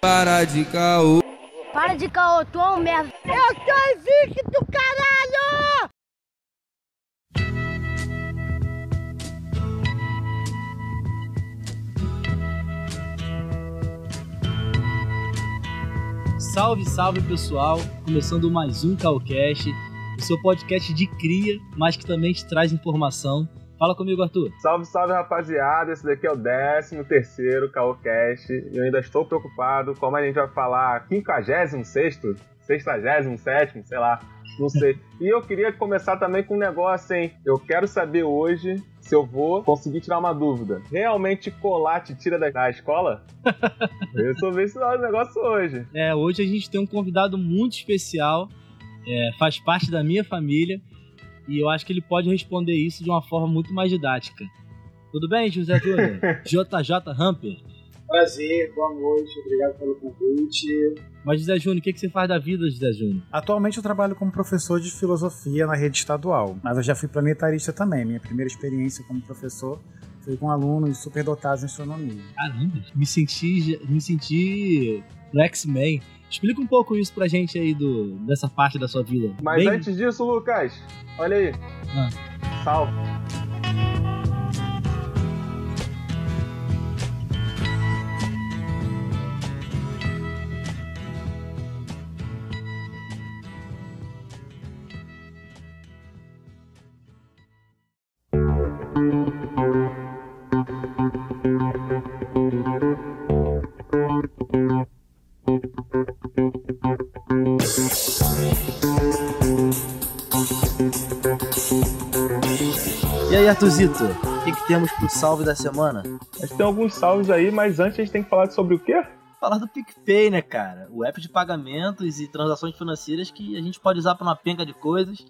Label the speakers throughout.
Speaker 1: Para de caô.
Speaker 2: Para de caô, tu é um merda.
Speaker 3: Eu sou invicto, caralho!
Speaker 4: Salve, salve pessoal! Começando mais um Calcast, o seu podcast de cria, mas que também te traz informação. Fala comigo, Arthur.
Speaker 5: Salve, salve rapaziada! Esse daqui é o 13 terceiro Calcast. Eu ainda estou preocupado, como a gente vai falar, 56 67 sei lá, não sei. E eu queria começar também com um negócio, hein? Eu quero saber hoje se eu vou conseguir tirar uma dúvida. Realmente colar te tira da, da escola? eu resolvi esse negócio hoje.
Speaker 4: É, hoje a gente tem um convidado muito especial, é, faz parte da minha família, e eu acho que ele pode responder isso de uma forma muito mais didática. Tudo bem, José Júnior? JJ Hamper.
Speaker 6: Prazer, boa noite, obrigado pelo convite.
Speaker 4: Mas, José Júnior, o que, que você faz da vida, José Júnior?
Speaker 6: Atualmente eu trabalho como professor de filosofia na rede estadual, mas eu já fui planetarista também. Minha primeira experiência como professor foi com alunos superdotados em astronomia.
Speaker 4: Caramba, me senti, me senti no X-Men. Explica um pouco isso pra gente aí do, dessa parte da sua vida.
Speaker 5: Mas Bem... antes disso, Lucas, olha aí. Ah. Salve.
Speaker 4: O que, que temos pro salve da semana?
Speaker 5: A gente tem alguns salves aí, mas antes a gente tem que falar sobre o quê?
Speaker 4: Falar do PicPay, né, cara? O app de pagamentos e transações financeiras que a gente pode usar para uma penca de coisas.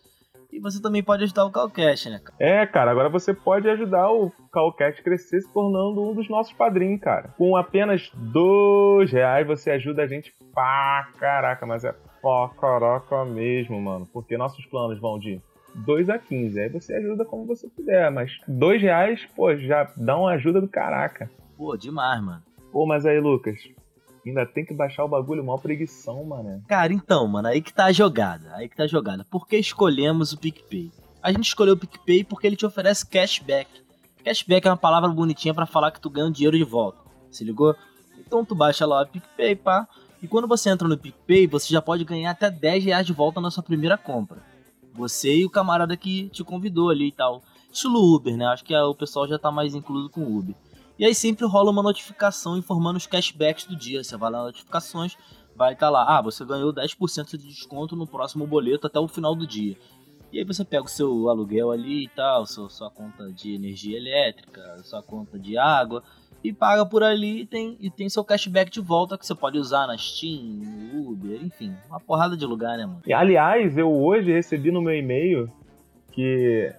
Speaker 4: E você também pode ajudar o Calcash, né, cara?
Speaker 5: É, cara, agora você pode ajudar o Calcash a crescer se tornando um dos nossos padrinhos, cara. Com apenas dois reais você ajuda a gente pra caraca, mas é pra caraca mesmo, mano. Porque nossos planos vão de 2 a 15. Aí você ajuda como você puder, mas 2 reais, pô, já dá uma ajuda do caraca.
Speaker 4: Pô, demais, mano.
Speaker 5: Pô, mas aí, Lucas, ainda tem que baixar o bagulho, mó preguição, mano.
Speaker 4: Cara, então, mano, aí que tá a jogada. Aí que tá a jogada. Por que escolhemos o PicPay? A gente escolheu o PicPay porque ele te oferece cashback. Cashback é uma palavra bonitinha para falar que tu ganha um dinheiro de volta. Se ligou? Então tu baixa lá o PicPay, pá. E quando você entra no PicPay, você já pode ganhar até 10 reais de volta na sua primeira compra. Você e o camarada que te convidou ali e tal. Estilo Uber, né? Acho que o pessoal já tá mais incluso com o Uber. E aí sempre rola uma notificação informando os cashbacks do dia. Você vai lá nas notificações, vai estar tá lá, ah, você ganhou 10% de desconto no próximo boleto até o final do dia. E aí você pega o seu aluguel ali e tal, sua, sua conta de energia elétrica, sua conta de água, e paga por ali e tem, e tem seu cashback de volta que você pode usar na Steam, no Uber, enfim, uma porrada de lugar, né, mano?
Speaker 5: E, aliás, eu hoje recebi no meu e-mail que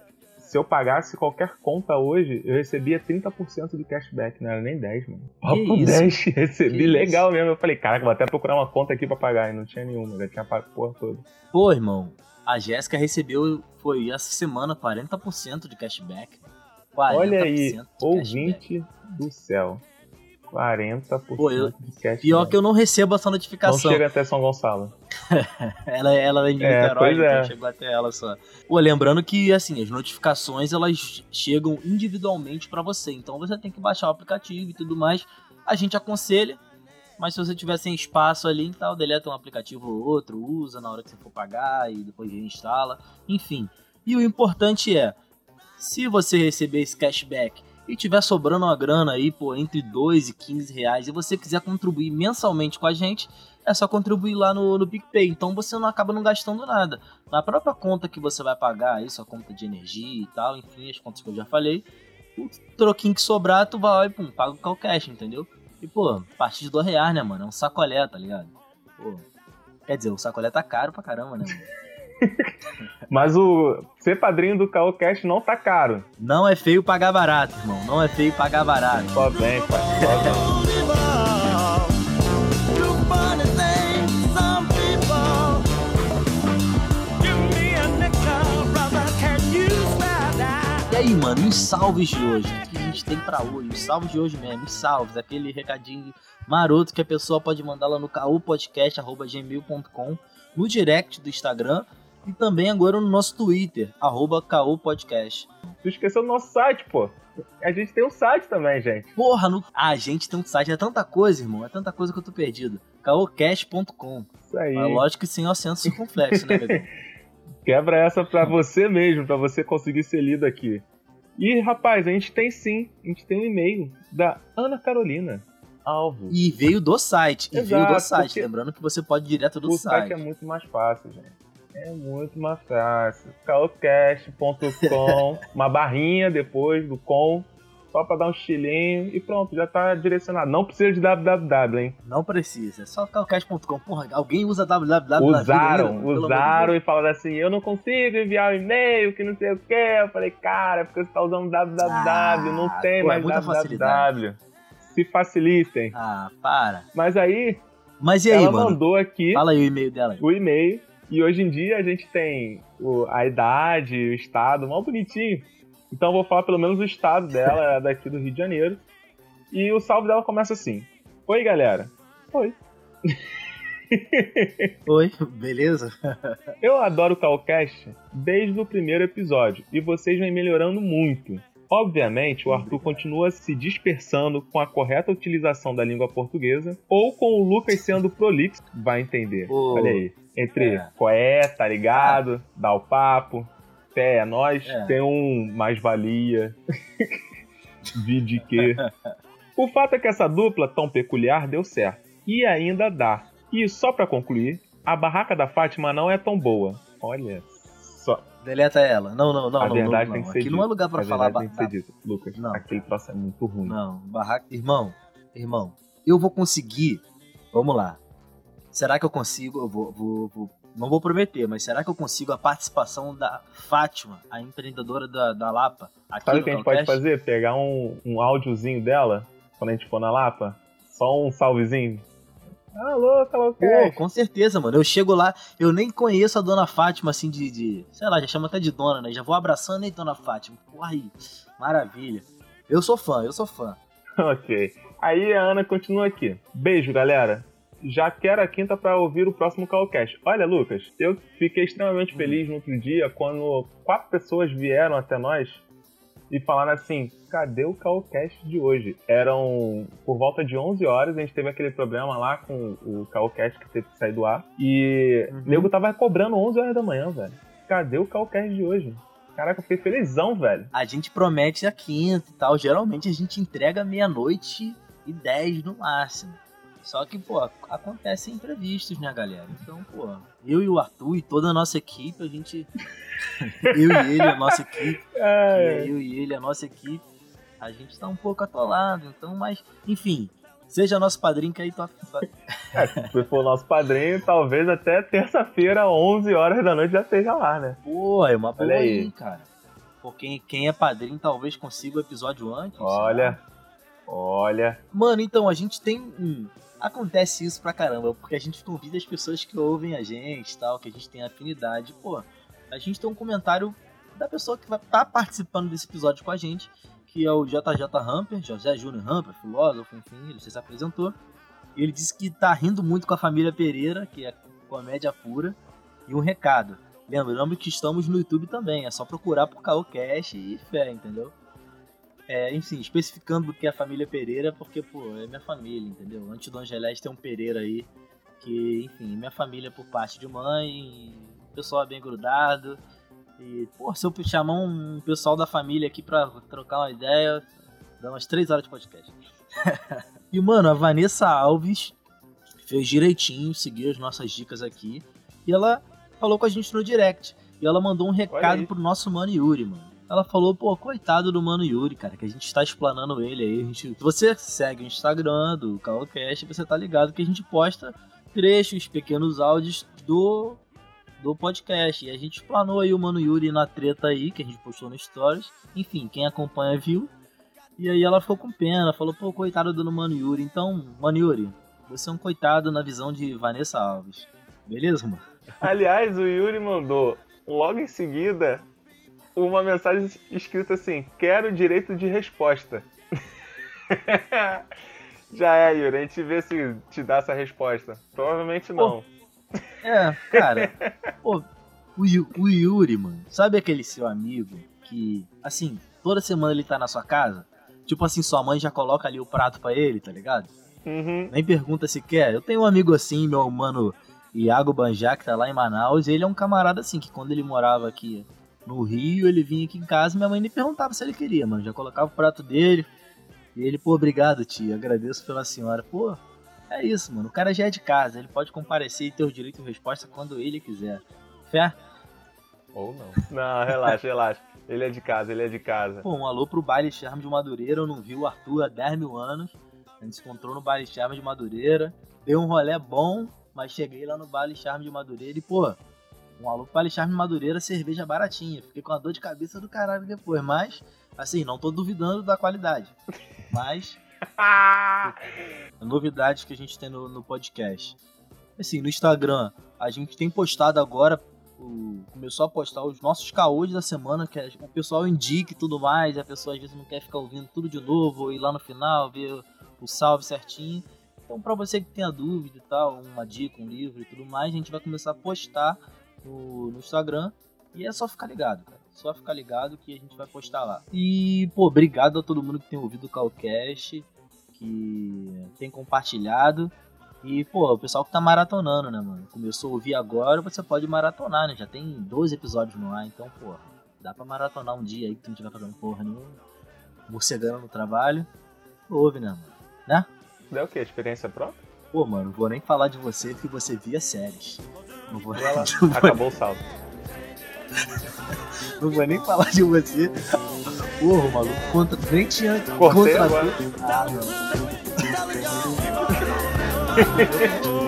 Speaker 5: se eu pagasse qualquer conta hoje, eu recebia 30% de cashback, não era nem 10, mano. Papo 10, recebi que legal isso? mesmo. Eu falei, caraca, vou até procurar uma conta aqui pra pagar. E não tinha nenhuma, já tinha pago porra toda.
Speaker 4: Pô, irmão, a Jéssica recebeu, foi essa semana, 40% de cashback.
Speaker 5: Olha aí, ouvinte do céu. 40%
Speaker 4: Pô, eu, de cashback. Pior que eu não recebo essa notificação.
Speaker 5: Não chega até São Gonçalo.
Speaker 4: ela, ela é de é, Niterói, então é. chegou até ela só. Pô, lembrando que, assim, as notificações, elas chegam individualmente para você. Então você tem que baixar o aplicativo e tudo mais. A gente aconselha, mas se você tiver sem espaço ali, então deleta um aplicativo ou outro, usa na hora que você for pagar e depois reinstala. Enfim. E o importante é, se você receber esse cashback e tiver sobrando uma grana aí, pô, entre 2 e 15 reais, e você quiser contribuir mensalmente com a gente, é só contribuir lá no, no PicPay. Então você não acaba não gastando nada. Na própria conta que você vai pagar, aí, sua conta de energia e tal, enfim, as contas que eu já falei, o troquinho que sobrar, tu vai e pum, paga o cash, entendeu? E, pô, a partir de 2 reais, né, mano? É um sacolé, tá ligado? Pô, quer dizer, o sacolé tá caro pra caramba, né, mano?
Speaker 5: Mas o ser padrinho do Caocast não tá caro.
Speaker 4: Não é feio pagar barato, irmão. Não é feio pagar barato.
Speaker 5: Só bem, pai. Só bem.
Speaker 3: E
Speaker 4: aí, mano, os salves de hoje? O que a gente tem pra hoje? Os salves de hoje mesmo, os salves, aquele recadinho maroto que a pessoa pode mandar lá no caupodcast.gmail.com, no direct do Instagram e também agora no nosso Twitter, arroba caupodcast.
Speaker 5: Tu esqueceu do nosso site, pô. A gente tem um site também, gente.
Speaker 4: Porra, no... ah, a gente tem um site, é tanta coisa, irmão, é tanta coisa que eu tô perdido. caocast.com.
Speaker 5: Isso aí.
Speaker 4: Mas lógico que sem acento circunflexo, né, amigo?
Speaker 5: Quebra essa pra você mesmo, pra você conseguir ser lido aqui. E, rapaz, a gente tem sim, a gente tem um e-mail da Ana Carolina Alves.
Speaker 4: E veio do site, e
Speaker 5: Exato,
Speaker 4: veio do site. Lembrando que você pode ir direto do
Speaker 5: o
Speaker 4: site.
Speaker 5: site é muito mais fácil, gente. É muito mais fácil. Calcast.com, uma barrinha depois do com, só pra dar um estilinho e pronto, já tá direcionado. Não precisa de www, hein?
Speaker 4: Não precisa, é só calcast.com. Porra, alguém usa www vida
Speaker 5: Usaram,
Speaker 4: amor de
Speaker 5: usaram e falaram assim: eu não consigo enviar o e-mail, que não sei o que. Eu falei, cara, é porque você tá usando www,
Speaker 4: Ah,
Speaker 5: não tem
Speaker 4: pô, é
Speaker 5: mais
Speaker 4: muita
Speaker 5: www.
Speaker 4: facilidade.
Speaker 5: Se facilitem.
Speaker 4: Ah, para.
Speaker 5: Mas aí,
Speaker 4: Mas e aí,
Speaker 5: ela
Speaker 4: mano?
Speaker 5: mandou aqui
Speaker 4: Fala aí o e-mail dela. aí.
Speaker 5: o e-mail. E hoje em dia a gente tem o- a idade, o estado, mal bonitinho. Então eu vou falar pelo menos o estado dela, ela é daqui do Rio de Janeiro. E o salve dela começa assim: Oi, galera. Oi.
Speaker 4: Oi, beleza?
Speaker 5: Eu adoro o Calcast desde o primeiro episódio e vocês vêm melhorando muito. Obviamente, o Arthur continua se dispersando com a correta utilização da língua portuguesa ou com o Lucas sendo prolixo, vai entender. Olha aí. Entre
Speaker 4: é.
Speaker 5: qual é, tá ligado, dá o papo, pé, é nós,
Speaker 4: É.
Speaker 5: tem um mais-valia, vide que. O fato é que essa dupla tão peculiar deu certo. E ainda dá. E só pra concluir, a barraca da Fátima não é tão boa. Olha só.
Speaker 4: Deleta ela. Não, não, não.
Speaker 5: a
Speaker 4: não,
Speaker 5: verdade
Speaker 4: não,
Speaker 5: tem
Speaker 4: não.
Speaker 5: que ser
Speaker 4: Aqui não é lugar pra
Speaker 5: a
Speaker 4: falar
Speaker 5: verdade tem que ser dito. Lucas,
Speaker 4: Não.
Speaker 5: aquele troço é muito ruim.
Speaker 4: Não, barraca. Irmão, irmão, eu vou conseguir. Vamos lá. Será que eu consigo? Eu vou, vou- vou- não vou prometer, mas será que eu consigo a participação da Fátima, a empreendedora da, da Lapa, aqui
Speaker 5: Sabe o que a gente pode fazer? Pegar um, um áudiozinho dela, quando a gente for na Lapa, só um salvezinho. Alô,
Speaker 4: Pô,
Speaker 5: Calocast.
Speaker 4: com certeza, mano. Eu chego lá, eu nem conheço a dona Fátima, assim, de, de. Sei lá, já chama até de dona, né? Já vou abraçando, hein, dona Fátima. Porra aí, maravilha. Eu sou fã, eu sou fã.
Speaker 5: ok. Aí a Ana continua aqui. Beijo, galera. Já quero a quinta pra ouvir o próximo Calcast. Olha, Lucas, eu fiquei extremamente feliz no outro dia quando quatro pessoas vieram até nós e falaram assim: cadê o Calcast de hoje? Eram por volta de 11 horas, a gente teve aquele problema lá com o Calcast que teve que sair do ar. E
Speaker 4: Uhum.
Speaker 5: o nego tava cobrando 11 horas da manhã, velho. Cadê o Calcast de hoje? Caraca, eu fiquei felizão, velho.
Speaker 4: A gente promete a quinta e tal. Geralmente a gente entrega meia-noite e dez no máximo. Só que, pô, acontecem imprevistos, né, galera? Então, pô, eu e o Arthur e toda a nossa equipe, a gente. eu e ele, a nossa equipe. é eu e ele, a nossa equipe. A gente tá um pouco atolado, então, mas, enfim. Seja nosso padrinho que aí tu, tu,
Speaker 5: Se for nosso padrinho, talvez até terça-feira, 11 horas da noite, já esteja lá, né?
Speaker 4: Pô, é uma boa
Speaker 5: aí.
Speaker 4: aí, cara. Pô, quem, quem é padrinho talvez consiga o episódio antes.
Speaker 5: Olha, olha.
Speaker 4: Mano, então, a gente tem um. Acontece isso pra caramba, porque a gente convida as pessoas que ouvem a gente tal, que a gente tem afinidade. Pô, a gente tem um comentário da pessoa que vai estar participando desse episódio com a gente, que é o JJ Hamper, José Júnior Hamper, filósofo, enfim, ele se apresentou. Ele disse que tá rindo muito com a família Pereira, que é comédia pura. E um recado. Lembrando que estamos no YouTube também, é só procurar por Caocast e fé, entendeu? É, enfim, especificando o que é a família Pereira, porque, pô, é minha família, entendeu? Antes do Angelés tem um Pereira aí, que, enfim, minha família por parte de mãe, o pessoal é bem grudado. E, pô, se eu chamar um pessoal da família aqui pra trocar uma ideia, dá umas três horas de podcast. e, mano, a Vanessa Alves fez direitinho, seguiu as nossas dicas aqui, e ela falou com a gente no direct. E ela mandou um recado pro nosso mano Yuri, mano. Ela falou, pô, coitado do Mano Yuri, cara, que a gente tá explanando ele aí. A gente... Você segue o Instagram do Calocast, você tá ligado que a gente posta trechos, pequenos áudios do, do podcast. E a gente explanou aí o Mano Yuri na treta aí, que a gente postou no Stories. Enfim, quem acompanha viu. E aí ela ficou com pena, falou, pô, coitado do Mano Yuri. Então, Mano Yuri, você é um coitado na visão de Vanessa Alves. Beleza, mano?
Speaker 5: Aliás, o Yuri mandou logo em seguida uma mensagem escrita assim: quero direito de resposta. Já é, Yuri. A gente vê se te dá essa resposta. Provavelmente não.
Speaker 4: Pô, é, cara. pô, o, o Yuri, mano, sabe aquele seu amigo que, assim, toda semana ele tá na sua casa? Tipo assim, sua mãe já coloca ali o prato para ele, tá ligado?
Speaker 5: Uhum.
Speaker 4: Nem pergunta se quer. Eu tenho um amigo assim, meu mano Iago Banjá, que tá lá em Manaus. Ele é um camarada assim, que quando ele morava aqui no Rio, ele vinha aqui em casa minha mãe nem perguntava se ele queria, mano. Já colocava o prato dele. E ele, pô, obrigado, tia. Agradeço pela senhora. Pô, é isso, mano. O cara já é de casa. Ele pode comparecer e ter o direito de resposta quando ele quiser. Fé?
Speaker 5: Ou não. Não, relaxa, relaxa. Ele é de casa, ele é de casa.
Speaker 4: Pô, um alô pro baile Charme de Madureira. Eu não vi o Arthur há 10 mil anos. A gente se encontrou no baile Charme de Madureira. Deu um rolé bom, mas cheguei lá no baile Charme de Madureira e, pô, um pro baile Charme Madureira, cerveja baratinha. Fiquei com a dor de cabeça do caralho depois, mas, assim, não tô duvidando da qualidade. Mas. novidades que a gente tem no, no podcast. Assim, no Instagram, a gente tem postado agora o, começou a postar os nossos caôs da semana, que o pessoal indica e tudo mais, e a pessoa às vezes não quer ficar ouvindo tudo de novo, ou ir lá no final, ver o salve certinho. Então, para você que tenha dúvida e tal, uma dica, um livro e tudo mais, a gente vai começar a postar no, no Instagram. E é só ficar ligado, cara. Só ficar ligado que a gente vai postar lá. E, pô, obrigado a todo mundo que tem ouvido o Calcast, que tem compartilhado. E, pô, o pessoal que tá maratonando, né, mano? Começou a ouvir agora, você pode maratonar, né? Já tem 12 episódios no ar, então, pô, dá pra maratonar um dia aí que tu não tiver fazendo porra nenhuma, morcegando no trabalho. Ouve, né, mano? Né?
Speaker 5: É o que? Experiência própria?
Speaker 4: Pô, mano, vou nem falar de você porque você via séries. Não vou,
Speaker 5: Vai lá. Acabou o saldo.
Speaker 4: não vou nem falar de você. Porra, maluco, contra. Nem tinha.
Speaker 5: Cortei
Speaker 4: contra...
Speaker 5: agora.
Speaker 4: Ah, não.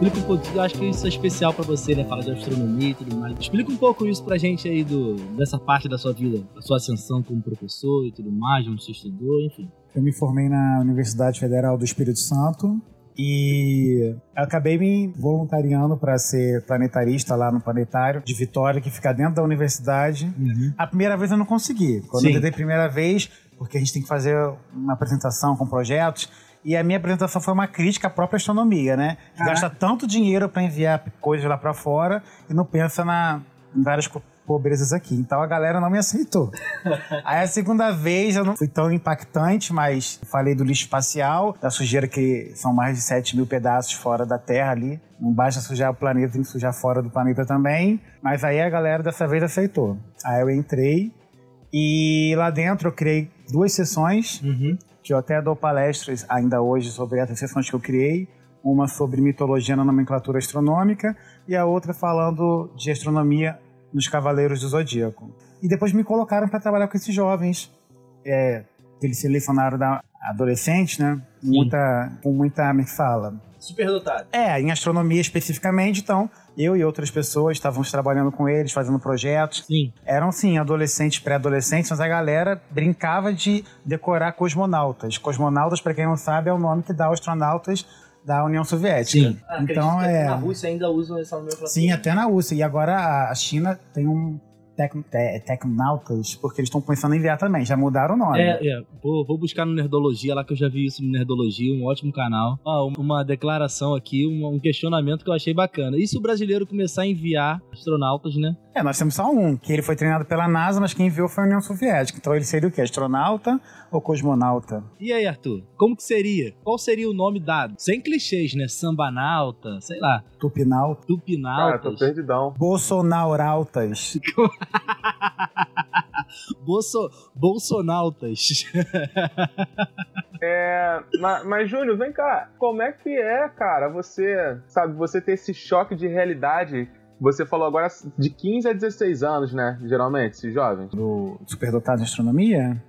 Speaker 4: explica um pouco, eu acho que isso é especial pra você, né? Falar de astronomia e tudo mais. Explica um pouco isso pra gente aí do, dessa parte da sua vida, da sua ascensão como professor e tudo mais, onde você estudou, enfim.
Speaker 6: Eu me formei na Universidade Federal do Espírito Santo e acabei me voluntariando para ser planetarista lá no planetário de Vitória, que fica dentro da universidade. A primeira vez eu não consegui. Quando
Speaker 4: Sim.
Speaker 6: eu tentei a primeira vez, porque a gente tem que fazer uma apresentação com projetos, e a minha apresentação foi uma crítica à própria astronomia, né? Que Gasta tanto dinheiro para enviar coisas lá para fora e não pensa na, em várias pobrezas aqui. Então a galera não me aceitou. Aí a segunda vez eu não fui tão impactante, mas falei do lixo espacial, da sujeira que são mais de 7 mil pedaços fora da Terra ali. Não basta sujar o planeta, tem que sujar fora do planeta também. Mas aí a galera dessa vez aceitou. Aí eu entrei e lá dentro eu criei duas sessões que eu até dou palestras ainda hoje sobre essas sessões que eu criei. Uma sobre mitologia na nomenclatura astronômica e a outra falando de astronomia nos Cavaleiros do Zodíaco. E depois me colocaram para trabalhar com esses jovens, é, que eles selecionaram da adolescentes, né? Muita, com muita, como é fala?
Speaker 4: Superdotado.
Speaker 6: É, em astronomia especificamente, então eu e outras pessoas estávamos trabalhando com eles, fazendo projetos.
Speaker 4: Sim.
Speaker 6: Eram, sim, adolescentes, pré-adolescentes, mas a galera brincava de decorar cosmonautas. Cosmonautas, para quem não sabe, é o nome que dá aos astronautas da União Soviética. então, é...
Speaker 4: Na Rússia ainda usam essa nomenclatura.
Speaker 6: Sim, até na Rússia. E agora a China tem um tec, te, tecnautas, porque eles estão pensando em enviar também. Já mudaram o nome.
Speaker 4: É, é. Vou, vou buscar no Nerdologia lá que eu já vi isso no Nerdologia, um ótimo canal. Um- uma declaração aqui, um, um questionamento que eu achei bacana. E se o brasileiro começar a enviar astronautas, né?
Speaker 6: É, nós temos só um, que ele foi treinado pela NASA, mas quem enviou foi a União Soviética. Então ele seria o quê? Astronauta ou cosmonauta?
Speaker 4: E aí, Arthur? Como que seria? Qual seria o nome dado? Sem clichês, né? Sambanauta, sei lá,
Speaker 6: Tupinauta?
Speaker 5: Cara, tô perdidão.
Speaker 6: Bolsonautas.
Speaker 4: Bolso, Bolsonautas.
Speaker 5: É, mas, mas, Júnior, vem cá. Como é que é, cara, você, sabe, você ter esse choque de realidade você falou agora de 15 a 16 anos, né? Geralmente, esses jovens.
Speaker 6: Do superdotado em astronomia?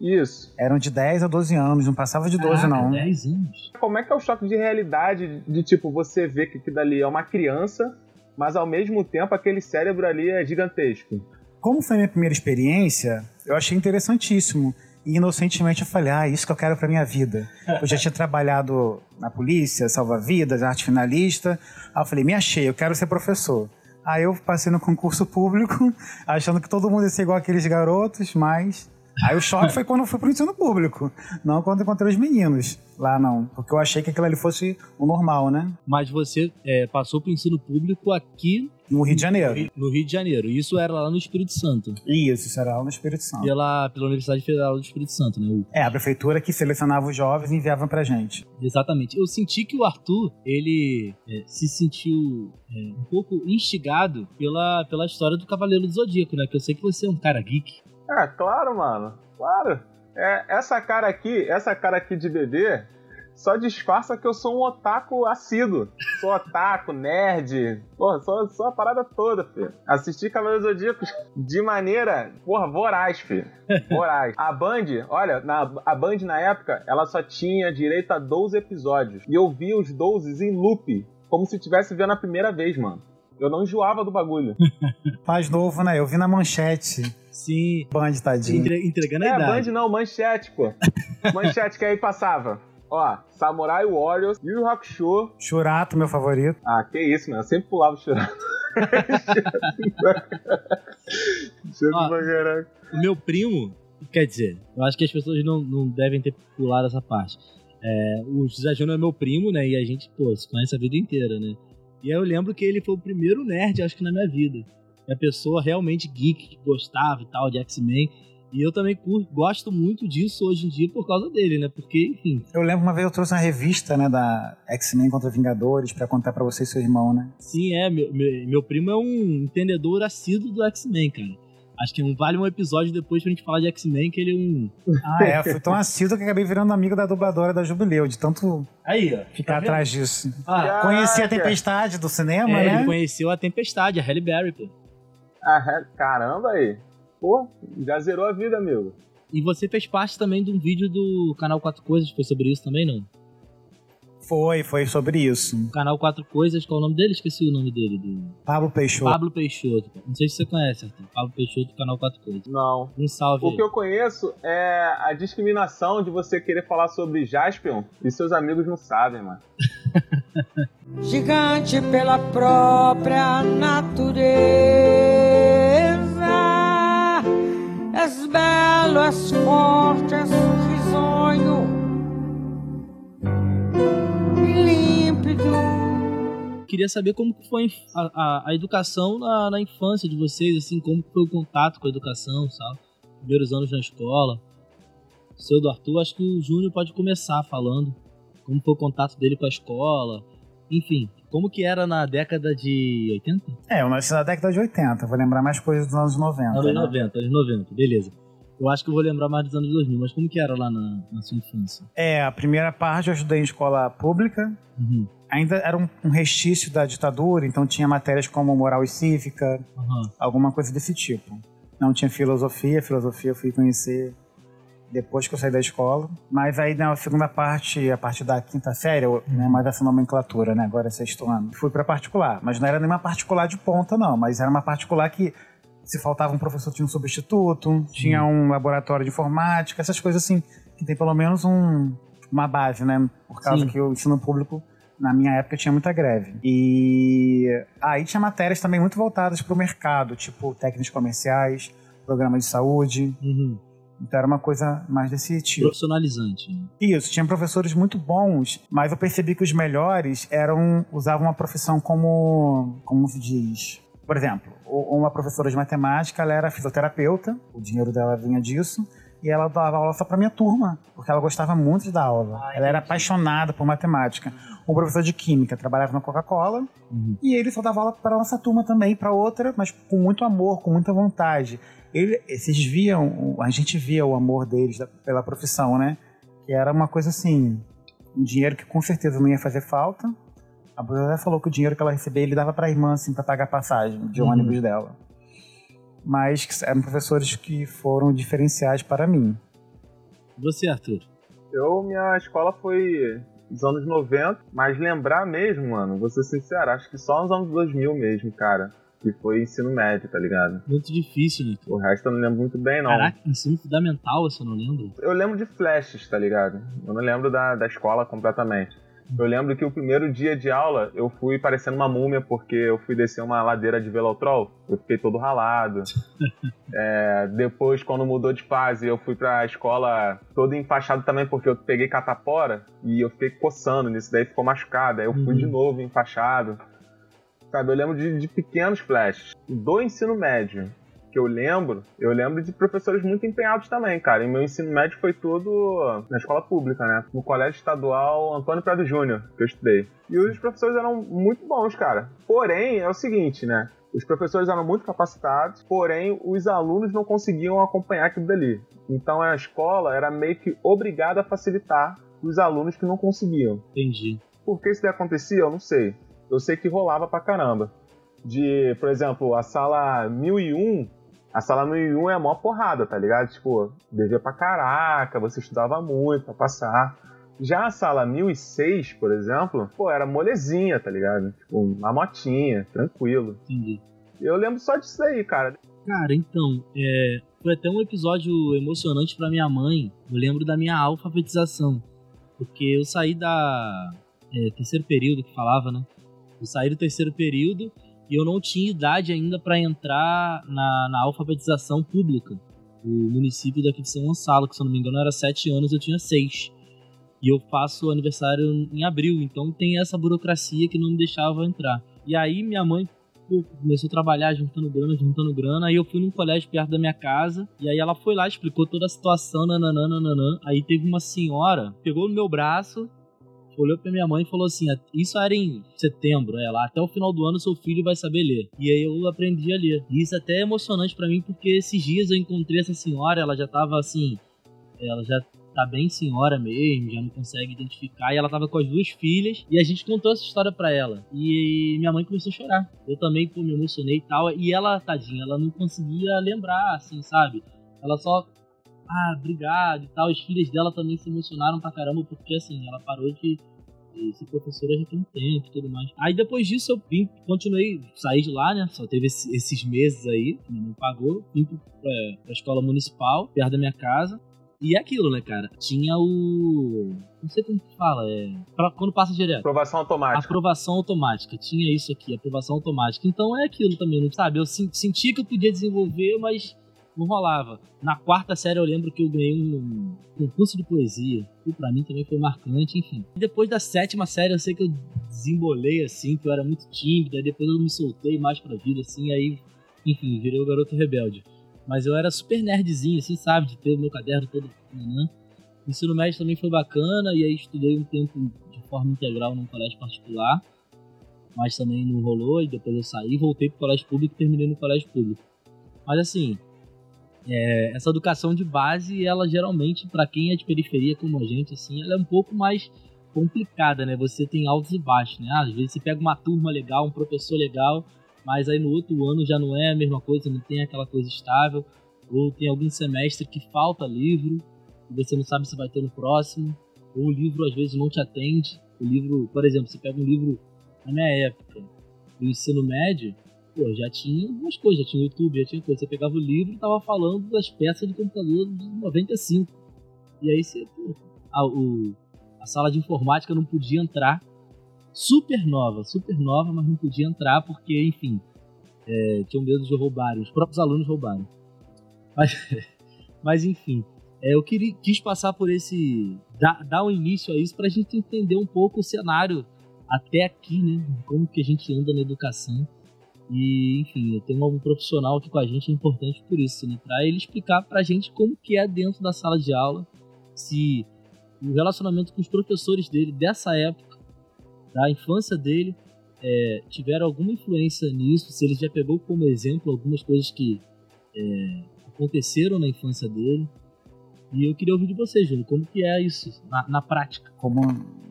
Speaker 5: Isso.
Speaker 6: Eram de 10 a 12 anos, não passava de 12,
Speaker 4: Caraca,
Speaker 6: não.
Speaker 4: 10 anos.
Speaker 5: Como é que é o choque de realidade de, tipo, você ver que aquilo dali é uma criança, mas ao mesmo tempo aquele cérebro ali é gigantesco?
Speaker 6: Como foi a minha primeira experiência, eu achei interessantíssimo. E inocentemente eu falei, ah, isso que eu quero pra minha vida. Eu já tinha trabalhado na polícia, salva-vidas, arte finalista. Aí eu falei, me achei, eu quero ser professor. Aí eu passei no concurso público, achando que todo mundo ia ser igual aqueles garotos, mas Aí o choque foi quando eu fui pro ensino público, não quando encontrei os meninos. Lá não, porque eu achei que aquilo ali fosse o normal, né?
Speaker 4: Mas você é, passou pro ensino público aqui
Speaker 6: no Rio de Janeiro.
Speaker 4: No Rio de Janeiro. Isso era lá no Espírito Santo.
Speaker 6: Isso, isso era lá no Espírito Santo.
Speaker 4: Pela, pela Universidade Federal do Espírito Santo, né?
Speaker 6: É, a prefeitura que selecionava os jovens e enviava pra gente.
Speaker 4: Exatamente. Eu senti que o Arthur, ele é, se sentiu é, um pouco instigado pela, pela história do Cavaleiro do Zodíaco, né? Que eu sei que você é um cara geek.
Speaker 5: É, claro, mano. Claro. É, essa cara aqui, essa cara aqui de bebê, só disfarça que eu sou um otaku assíduo. Sou otaku, nerd. Porra, sou, sou a parada toda, filho. Assisti Cavaleiros Zodíacos de maneira, porra, voraz, filho. Voraz. A Band, olha, na, a Band na época, ela só tinha direito a 12 episódios. E eu vi os 12 em loop, como se tivesse vendo a primeira vez, mano. Eu não enjoava do bagulho.
Speaker 6: Mais novo, né? Eu vi na manchete.
Speaker 4: Sim.
Speaker 6: Band, tadinho.
Speaker 4: Entre, entregando a
Speaker 5: é,
Speaker 4: idade.
Speaker 5: Band não, manchete, pô. Manchete que aí passava. Ó, Samurai Warriors, Yu Yu Hakusho.
Speaker 6: Churato, meu favorito.
Speaker 5: Ah, que isso, mano. Eu sempre pulava o Churato.
Speaker 4: Ó, o meu primo, quer dizer, eu acho que as pessoas não, não devem ter pulado essa parte. É, o José Júnior é meu primo, né? E a gente, pô, se conhece a vida inteira, né? E aí eu lembro que ele foi o primeiro nerd, acho que na minha vida. A pessoa realmente geek, que gostava e tal de X-Men. E eu também curto, gosto muito disso hoje em dia por causa dele, né? Porque, enfim.
Speaker 6: Eu lembro uma vez eu trouxe uma revista, né, da X-Men contra Vingadores para contar para você e seu irmão, né?
Speaker 4: Sim, é. Meu, meu, meu primo é um entendedor assíduo do X-Men, cara. Acho que um, vale um episódio depois pra gente falar de X-Men, que ele é um.
Speaker 6: Ah, é. Fui tão assíduo que acabei virando amigo da dubladora da Jubileu, de tanto
Speaker 4: Aí, ó.
Speaker 6: ficar
Speaker 4: Tá
Speaker 6: atrás disso.
Speaker 4: Ah,
Speaker 6: Conheci a. Tempestade do cinema,
Speaker 4: é,
Speaker 6: né?
Speaker 4: ele conheceu a Tempestade, a Halle Berry, pô.
Speaker 5: Ah, caramba aí. Pô, já zerou a vida, amigo.
Speaker 4: E você fez parte também de um vídeo do canal Quatro Coisas, foi sobre isso também, não?
Speaker 6: Foi, foi sobre isso.
Speaker 4: O canal Quatro Coisas, qual é o nome dele? Esqueci o nome dele. Do...
Speaker 6: Pablo Peixoto.
Speaker 4: Pablo Peixoto. Não sei se você conhece, Arthur. Pablo Peixoto do canal Quatro Coisas.
Speaker 5: Não.
Speaker 4: Um salve
Speaker 5: O
Speaker 4: aí.
Speaker 5: que eu conheço é a discriminação de você querer falar sobre Jaspion e seus amigos não sabem, mano.
Speaker 3: Gigante pela própria natureza. És belo, és forte, és risonho.
Speaker 4: Queria saber como foi a, a, a educação na, na infância de vocês, assim, como foi o contato com a educação, sabe? Primeiros anos na escola. O seu do Arthur, acho que o Júnior pode começar falando como foi o contato dele com a escola. Enfim, como que era na década de 80?
Speaker 6: É, eu nasci na década de 80, vou lembrar mais coisas dos anos 90.
Speaker 4: Anos
Speaker 6: né?
Speaker 4: 90, anos 90, beleza. Eu acho que eu vou lembrar mais dos anos 2000, mas como que era lá na, na sua infância?
Speaker 6: É, a primeira parte eu estudei em escola pública.
Speaker 4: Uhum.
Speaker 6: Ainda era um, um restício da ditadura, então tinha matérias como moral e cívica,
Speaker 4: Aham.
Speaker 6: alguma coisa desse tipo. Não tinha filosofia, filosofia eu fui conhecer depois que eu saí da escola. Mas aí na segunda parte, a partir da quinta série, eu, né, mais essa nomenclatura, né, agora é sexto ano, fui para particular. Mas não era nenhuma particular de ponta, não, mas era uma particular que se faltava um professor tinha um substituto, tinha um laboratório de informática, essas coisas assim, que tem pelo menos um, uma base, né, por causa
Speaker 4: Sim.
Speaker 6: que o ensino público na minha época tinha muita greve. E aí tinha matérias também muito voltadas para o mercado, tipo técnicos comerciais, programa de saúde.
Speaker 4: Uhum.
Speaker 6: Então era uma coisa mais desse tipo.
Speaker 4: Profissionalizante. né?
Speaker 6: Isso, tinha professores muito bons, mas eu percebi que os melhores eram usavam uma profissão como como se diz. Por exemplo, uma professora de matemática, ela era fisioterapeuta, o dinheiro dela vinha disso, e ela dava aula só para minha turma, porque ela gostava muito de dar aula. ela era apaixonada por matemática. Um professor de química trabalhava na Coca-Cola,
Speaker 4: Uhum.
Speaker 6: e ele só dava aula para nossa turma também, para outra, mas com muito amor, com muita vontade. Ele, vocês viam, a gente via o amor deles pela profissão, né? que era uma coisa assim, um dinheiro que com certeza não ia fazer falta. A Bruna falou que o dinheiro que ela recebia ele dava para a irmã assim para pagar a passagem de uhum. ônibus dela. Mas eram professores que foram diferenciais para mim.
Speaker 4: Você, Arthur?
Speaker 5: Eu, minha escola foi dos anos 90, mas lembrar mesmo, mano, vou ser sincero, acho que só nos anos 2000 mesmo, cara que foi ensino médio, tá ligado?
Speaker 4: Muito difícil, né?
Speaker 5: O resto eu não lembro muito bem, não.
Speaker 4: Caraca, ensino fundamental você não lembra?
Speaker 5: Eu lembro de flashes, tá ligado? Eu não lembro da, da escola completamente. Eu lembro que o primeiro dia de aula eu fui parecendo uma múmia porque eu fui descer uma ladeira de velotrol. Eu fiquei todo ralado. é, depois, quando mudou de fase, eu fui pra escola todo enfaixado também porque eu peguei catapora e eu fiquei coçando nisso, daí ficou machucado. Aí eu fui uhum. de novo enfaixado. Sabe, eu lembro de, de pequenos flashes. Do ensino médio, que eu lembro, eu lembro de professores muito empenhados também, cara. E meu ensino médio foi todo na escola pública, né? No Colégio Estadual Antônio Prado Júnior, que eu estudei. E os professores eram muito bons, cara. Porém, é o seguinte, né? Os professores eram muito capacitados, porém os alunos não conseguiam acompanhar aquilo dali. Então a escola era meio que obrigada a facilitar os alunos que não conseguiam.
Speaker 4: Entendi.
Speaker 5: Por que isso acontecia? Eu não sei eu sei que rolava pra caramba. De, por exemplo, a sala 1001, a sala 1001 é a maior porrada, tá ligado? Tipo, devia pra caraca, você estudava muito pra passar. Já a sala 1006, por exemplo, pô, era molezinha, tá ligado? Tipo, uma motinha, tranquilo.
Speaker 4: Entendi.
Speaker 5: Eu lembro só disso aí, cara.
Speaker 4: Cara, então, é, foi até um episódio emocionante para minha mãe. Eu lembro da minha alfabetização. Porque eu saí da. É, terceiro período que falava, né? Eu saí do terceiro período eu não tinha idade ainda para entrar na, na alfabetização pública. O município daqui de São Gonçalo, que se eu não me engano era sete anos, eu tinha seis. E eu faço aniversário em abril, então tem essa burocracia que não me deixava entrar. E aí minha mãe pô, começou a trabalhar juntando grana, juntando grana. Aí eu fui num colégio perto da minha casa. E aí ela foi lá, explicou toda a situação, nananã, nananã. Aí teve uma senhora, pegou no meu braço olhou pra minha mãe e falou assim: Isso era em setembro, é lá, até o final do ano seu filho vai saber ler. E aí eu aprendi a ler. E isso é até é emocionante para mim, porque esses dias eu encontrei essa senhora, ela já tava assim. Ela já tá bem senhora mesmo, já não consegue identificar. E ela tava com as duas filhas. E a gente contou essa história para ela. E minha mãe começou a chorar. Eu também pô, me emocionei e tal. E ela, tadinha, ela não conseguia lembrar, assim, sabe? Ela só ah, obrigado e tal. As filhas dela também se emocionaram pra caramba, porque assim, ela parou de, de ser professora já tem um tempo e tudo mais. Aí depois disso eu vim, continuei, saí de lá, né? Só teve esse, esses meses aí, que minha mãe pagou. Vim pra, pra escola municipal, perto da minha casa. E é aquilo, né, cara? Tinha o. Não sei como que fala, é. Pra, quando passa direto.
Speaker 5: Aprovação automática.
Speaker 4: Aprovação automática. Tinha isso aqui, aprovação automática. Então é aquilo também, não sabe? Eu senti que eu podia desenvolver, mas não rolava. Na quarta série eu lembro que eu ganhei um concurso de poesia, que pra mim também foi marcante, enfim. Depois da sétima série eu sei que eu desembolei, assim, que eu era muito tímido, aí depois eu me soltei mais pra vida, assim, aí, enfim, virei o garoto rebelde. Mas eu era super nerdzinho, assim, sabe, de ter o meu caderno todo, né? O ensino médio também foi bacana, e aí estudei um tempo de forma integral num colégio particular, mas também não rolou, e depois eu saí, voltei pro colégio público e terminei no colégio público. Mas assim, é, essa educação de base, ela geralmente, para quem é de periferia como a gente, assim, ela é um pouco mais complicada, né? Você tem altos e baixos, né? Às vezes você pega uma turma legal, um professor legal, mas aí no outro ano já não é a mesma coisa, não tem aquela coisa estável, ou tem algum semestre que falta livro, e você não sabe se vai ter no próximo, ou o livro às vezes não te atende. O livro, por exemplo, você pega um livro na minha época, do ensino médio, pô, já tinha algumas coisas, já tinha YouTube, já tinha coisa. Você pegava o livro e tava falando das peças de computador de 95. E aí você, pô, a, o, a sala de informática não podia entrar. Super nova, super nova, mas não podia entrar porque, enfim, é, tinham medo de roubarem, os próprios alunos roubaram. Mas, mas enfim, é, eu queria, quis passar por esse. dar, dar um início a isso pra gente entender um pouco o cenário até aqui, né? Como que a gente anda na educação e, enfim, ter um profissional aqui com a gente é importante por isso, né? Pra ele explicar pra gente como que é dentro da sala de aula, se o relacionamento com os professores dele dessa época, da infância dele, é, tiveram alguma influência nisso, se ele já pegou como exemplo algumas coisas que é, aconteceram na infância dele. E eu queria ouvir de vocês, Júlio, como que é isso na, na prática?
Speaker 6: Como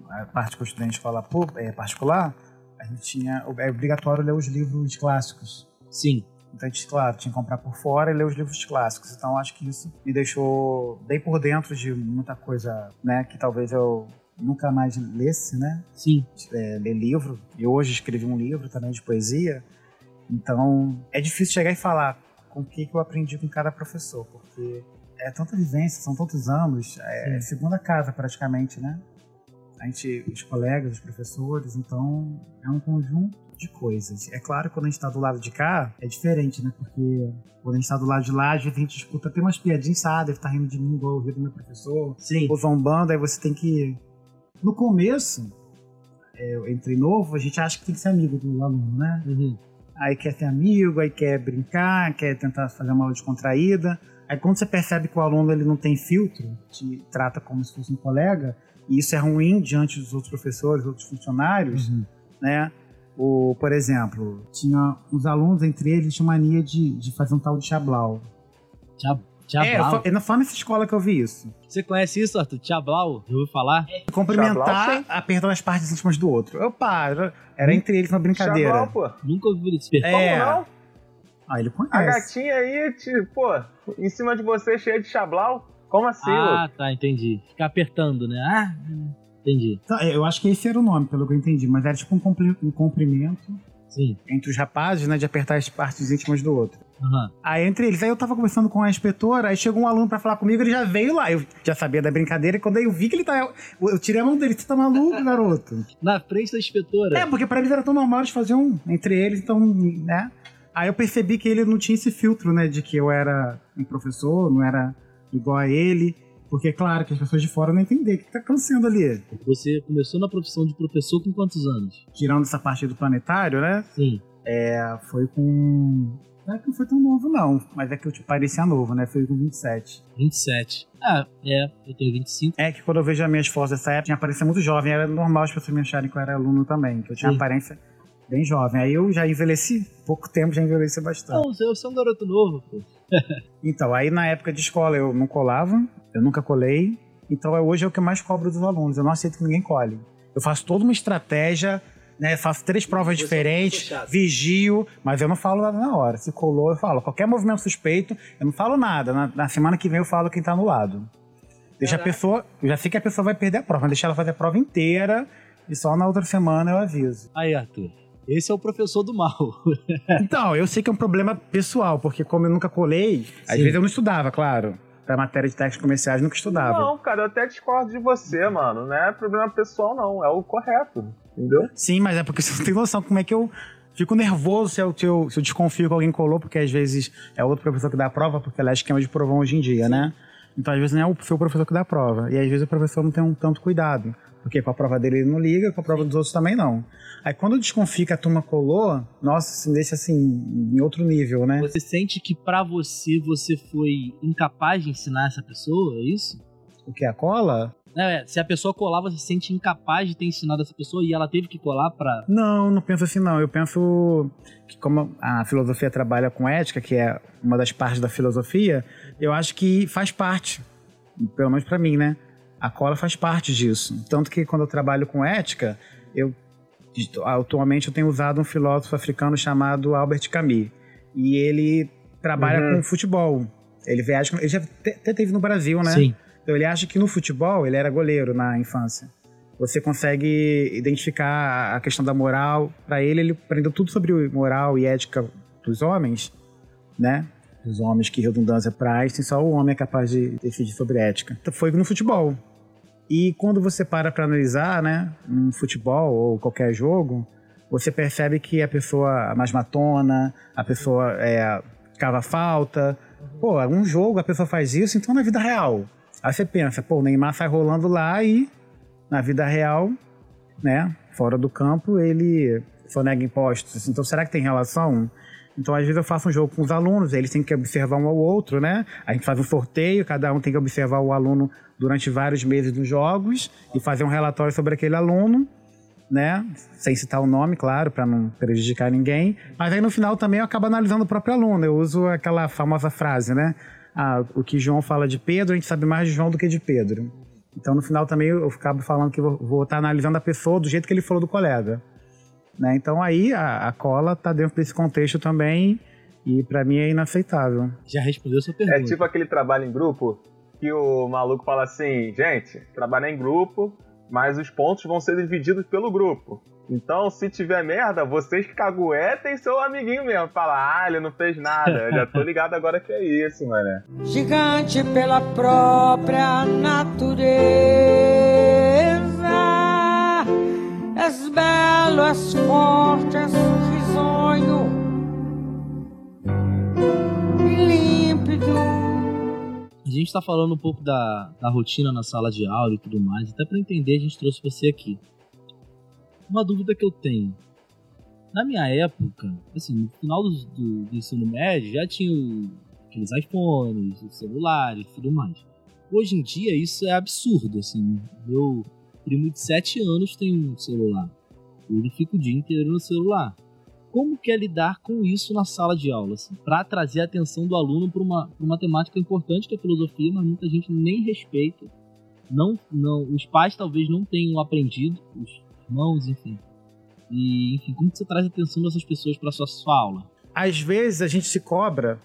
Speaker 6: a parte que o estudante fala é, particular, a gente tinha. É obrigatório ler os livros clássicos.
Speaker 4: Sim.
Speaker 6: Então a gente, claro, tinha que comprar por fora e ler os livros clássicos. Então acho que isso me deixou bem por dentro de muita coisa, né? Que talvez eu nunca mais lesse, né?
Speaker 4: Sim.
Speaker 6: É, ler livro. E hoje escrevi um livro também de poesia. Então é difícil chegar e falar com o que, que eu aprendi com cada professor, porque é tanta vivência, são tantos anos, é, é segunda casa praticamente, né? A gente, os colegas, os professores, então é um conjunto de coisas. É claro que quando a gente está do lado de cá, é diferente, né? Porque quando a gente está do lado de lá, a gente escuta até umas piadinhas, sabe? deve estar tá rindo de mim igual o rio do meu professor.
Speaker 4: Sim.
Speaker 6: Ou zombando, aí você tem que... No começo, é, entre novo, a gente acha que tem que ser amigo do aluno, né?
Speaker 4: Uhum.
Speaker 6: Aí quer ser amigo, aí quer brincar, quer tentar fazer uma aula descontraída. Aí quando você percebe que o aluno ele não tem filtro, te trata como se fosse um colega, e isso é ruim diante dos outros professores, outros funcionários,
Speaker 4: uhum.
Speaker 6: né? O, por exemplo, tinha os alunos entre eles tinham mania de, de fazer um tal de chablau.
Speaker 4: Chablau?
Speaker 6: É, não foi nessa escola que eu vi isso.
Speaker 4: Você conhece isso, Arthur? Chablau? Já ouviu falar?
Speaker 6: É. Cumprimentar apertando as partes íntimas do outro. Eu paro. Era hum? entre eles uma brincadeira.
Speaker 5: Chablau, pô.
Speaker 4: Nunca ouvi isso.
Speaker 6: É.
Speaker 5: Como não?
Speaker 6: Ah, ele conhece.
Speaker 5: A gatinha aí, tipo, pô, em cima de você cheia de chablau? Como assim,
Speaker 4: Ah, tá, entendi. Ficar apertando, né? Ah, entendi.
Speaker 6: Então, eu acho que esse era o nome, pelo que eu entendi, mas era tipo um, um cumprimento
Speaker 4: Sim.
Speaker 6: entre os rapazes, né, de apertar as partes íntimas do outro.
Speaker 4: Uhum.
Speaker 6: Aí entre eles, aí eu tava conversando com a inspetora, aí chegou um aluno pra falar comigo, ele já veio lá, eu já sabia da brincadeira, e quando eu vi que ele tá. Eu tirei a mão dele, você tá maluco, garoto?
Speaker 4: Na frente da inspetora?
Speaker 6: É, porque pra eles era tão normal eles fazer um entre eles, então, né? Aí eu percebi que ele não tinha esse filtro, né, de que eu era um professor, não era igual a ele. Porque, claro, que as pessoas de fora não entendem o que está acontecendo ali.
Speaker 4: Você começou na profissão de professor com quantos anos?
Speaker 6: Tirando essa parte do planetário, né?
Speaker 4: Sim.
Speaker 6: É, foi com. Não é que não foi tão novo, não. Mas é que eu te parecia novo, né? Foi com 27.
Speaker 4: 27. Ah, é. Eu tenho 25.
Speaker 6: É que quando eu vejo as minhas fotos dessa época, tinha aparência muito jovem. Era normal as pessoas me acharem que eu era aluno também. Que eu tinha Sim. aparência bem jovem. Aí eu já envelheci. Pouco tempo já envelheci bastante.
Speaker 4: Não, você é um garoto novo, pô.
Speaker 6: então, aí na época de escola eu não colava, eu nunca colei. Então hoje é o que eu mais cobro dos alunos. Eu não aceito que ninguém cole. Eu faço toda uma estratégia, né? Faço três provas Você diferentes, vigio, mas eu não falo nada na hora. Se colou, eu falo. Qualquer movimento suspeito, eu não falo nada. Na, na semana que vem eu falo quem tá no lado. Deixa Caraca. a pessoa. Eu já sei que a pessoa vai perder a prova, mas deixa ela fazer a prova inteira e só na outra semana eu aviso.
Speaker 4: Aí, Arthur. Esse é o professor do mal.
Speaker 6: então, eu sei que é um problema pessoal, porque como eu nunca colei, Sim. às vezes eu não estudava, claro. Pra matéria de técnicos comerciais, nunca estudava.
Speaker 5: Não, cara, eu até discordo de você, mano. Não é problema pessoal, não. É o correto. Entendeu?
Speaker 6: Sim, mas é porque você não tem noção como é que eu fico nervoso se eu, se eu, se eu desconfio que alguém colou, porque às vezes é outro professor que dá a prova, porque ela é esquema de provão hoje em dia, Sim. né? Então, às vezes, não é o seu professor que dá a prova. E às vezes o professor não tem um tanto cuidado. Porque com a prova dele ele não liga, com a prova dos outros também não. Aí quando desconfia que a turma colou, nossa, se deixa assim, em outro nível, né?
Speaker 4: Você sente que para você, você foi incapaz de ensinar essa pessoa, é isso?
Speaker 6: O que? A cola?
Speaker 4: É, se a pessoa colar, você se sente incapaz de ter ensinado essa pessoa e ela teve que colar pra.
Speaker 6: Não, não penso assim, não. Eu penso que, como a filosofia trabalha com ética, que é uma das partes da filosofia, eu acho que faz parte, pelo menos para mim, né? A cola faz parte disso. Tanto que quando eu trabalho com ética, eu atualmente eu tenho usado um filósofo africano chamado Albert Camus. E ele trabalha uhum. com futebol. Ele viaja, ele já até teve no Brasil, né?
Speaker 4: Sim.
Speaker 6: Então ele acha que no futebol ele era goleiro na infância. Você consegue identificar a questão da moral. Para ele, ele aprendeu tudo sobre moral e ética dos homens, né? Dos homens, que redundância para Einstein, só o homem é capaz de decidir sobre ética. Então, foi no futebol. E quando você para para analisar, né, um futebol ou qualquer jogo, você percebe que a pessoa mais matona, a pessoa é, cava falta. Pô, um jogo a pessoa faz isso, então na vida real. Aí você pensa, pô, o Neymar sai rolando lá e na vida real, né, fora do campo, ele sonega impostos. Então será que tem relação? Então, às vezes, eu faço um jogo com os alunos, eles têm que observar um ao outro, né? A gente faz um sorteio, cada um tem que observar o aluno durante vários meses dos jogos e fazer um relatório sobre aquele aluno, né? Sem citar o nome, claro, para não prejudicar ninguém. Mas aí no final também eu acabo analisando o próprio aluno. Eu uso aquela famosa frase, né? ah, o que João fala de Pedro, a gente sabe mais de João do que de Pedro. Então, no final também eu ficava falando que vou, estar analisando a pessoa do jeito que ele falou do colega. Né? Então, aí a, a cola está dentro desse contexto também e para mim é inaceitável.
Speaker 4: Já respondeu sua pergunta.
Speaker 5: É tipo aquele trabalho em grupo que o maluco fala assim: gente, trabalhar em grupo, mas os pontos vão ser divididos pelo grupo. Então, se tiver merda, vocês que caguetem seu amiguinho mesmo. Fala, ah, ele não fez nada. Eu já tô ligado agora que é isso, mano.
Speaker 3: Gigante pela própria natureza. És belo, és forte, és risonho. Límpido.
Speaker 4: A gente tá falando um pouco da, da rotina na sala de aula e tudo mais. Até para entender, a gente trouxe você aqui uma dúvida que eu tenho. Na minha época, assim, no final do, do, do ensino médio, já tinha aqueles iPhones, os celulares e tudo mais. Hoje em dia, isso é absurdo, assim. Meu primo de 7 anos tem um celular. Ele fica o dia inteiro no celular. Como que é lidar com isso na sala de aula? Assim, para trazer a atenção do aluno para uma, uma temática importante que é a filosofia, mas muita gente nem respeita. Não, não, os pais talvez não tenham aprendido, os irmãos, enfim. E, enfim, como que você traz a atenção dessas pessoas para sua, sua aula?
Speaker 6: Às vezes a gente se cobra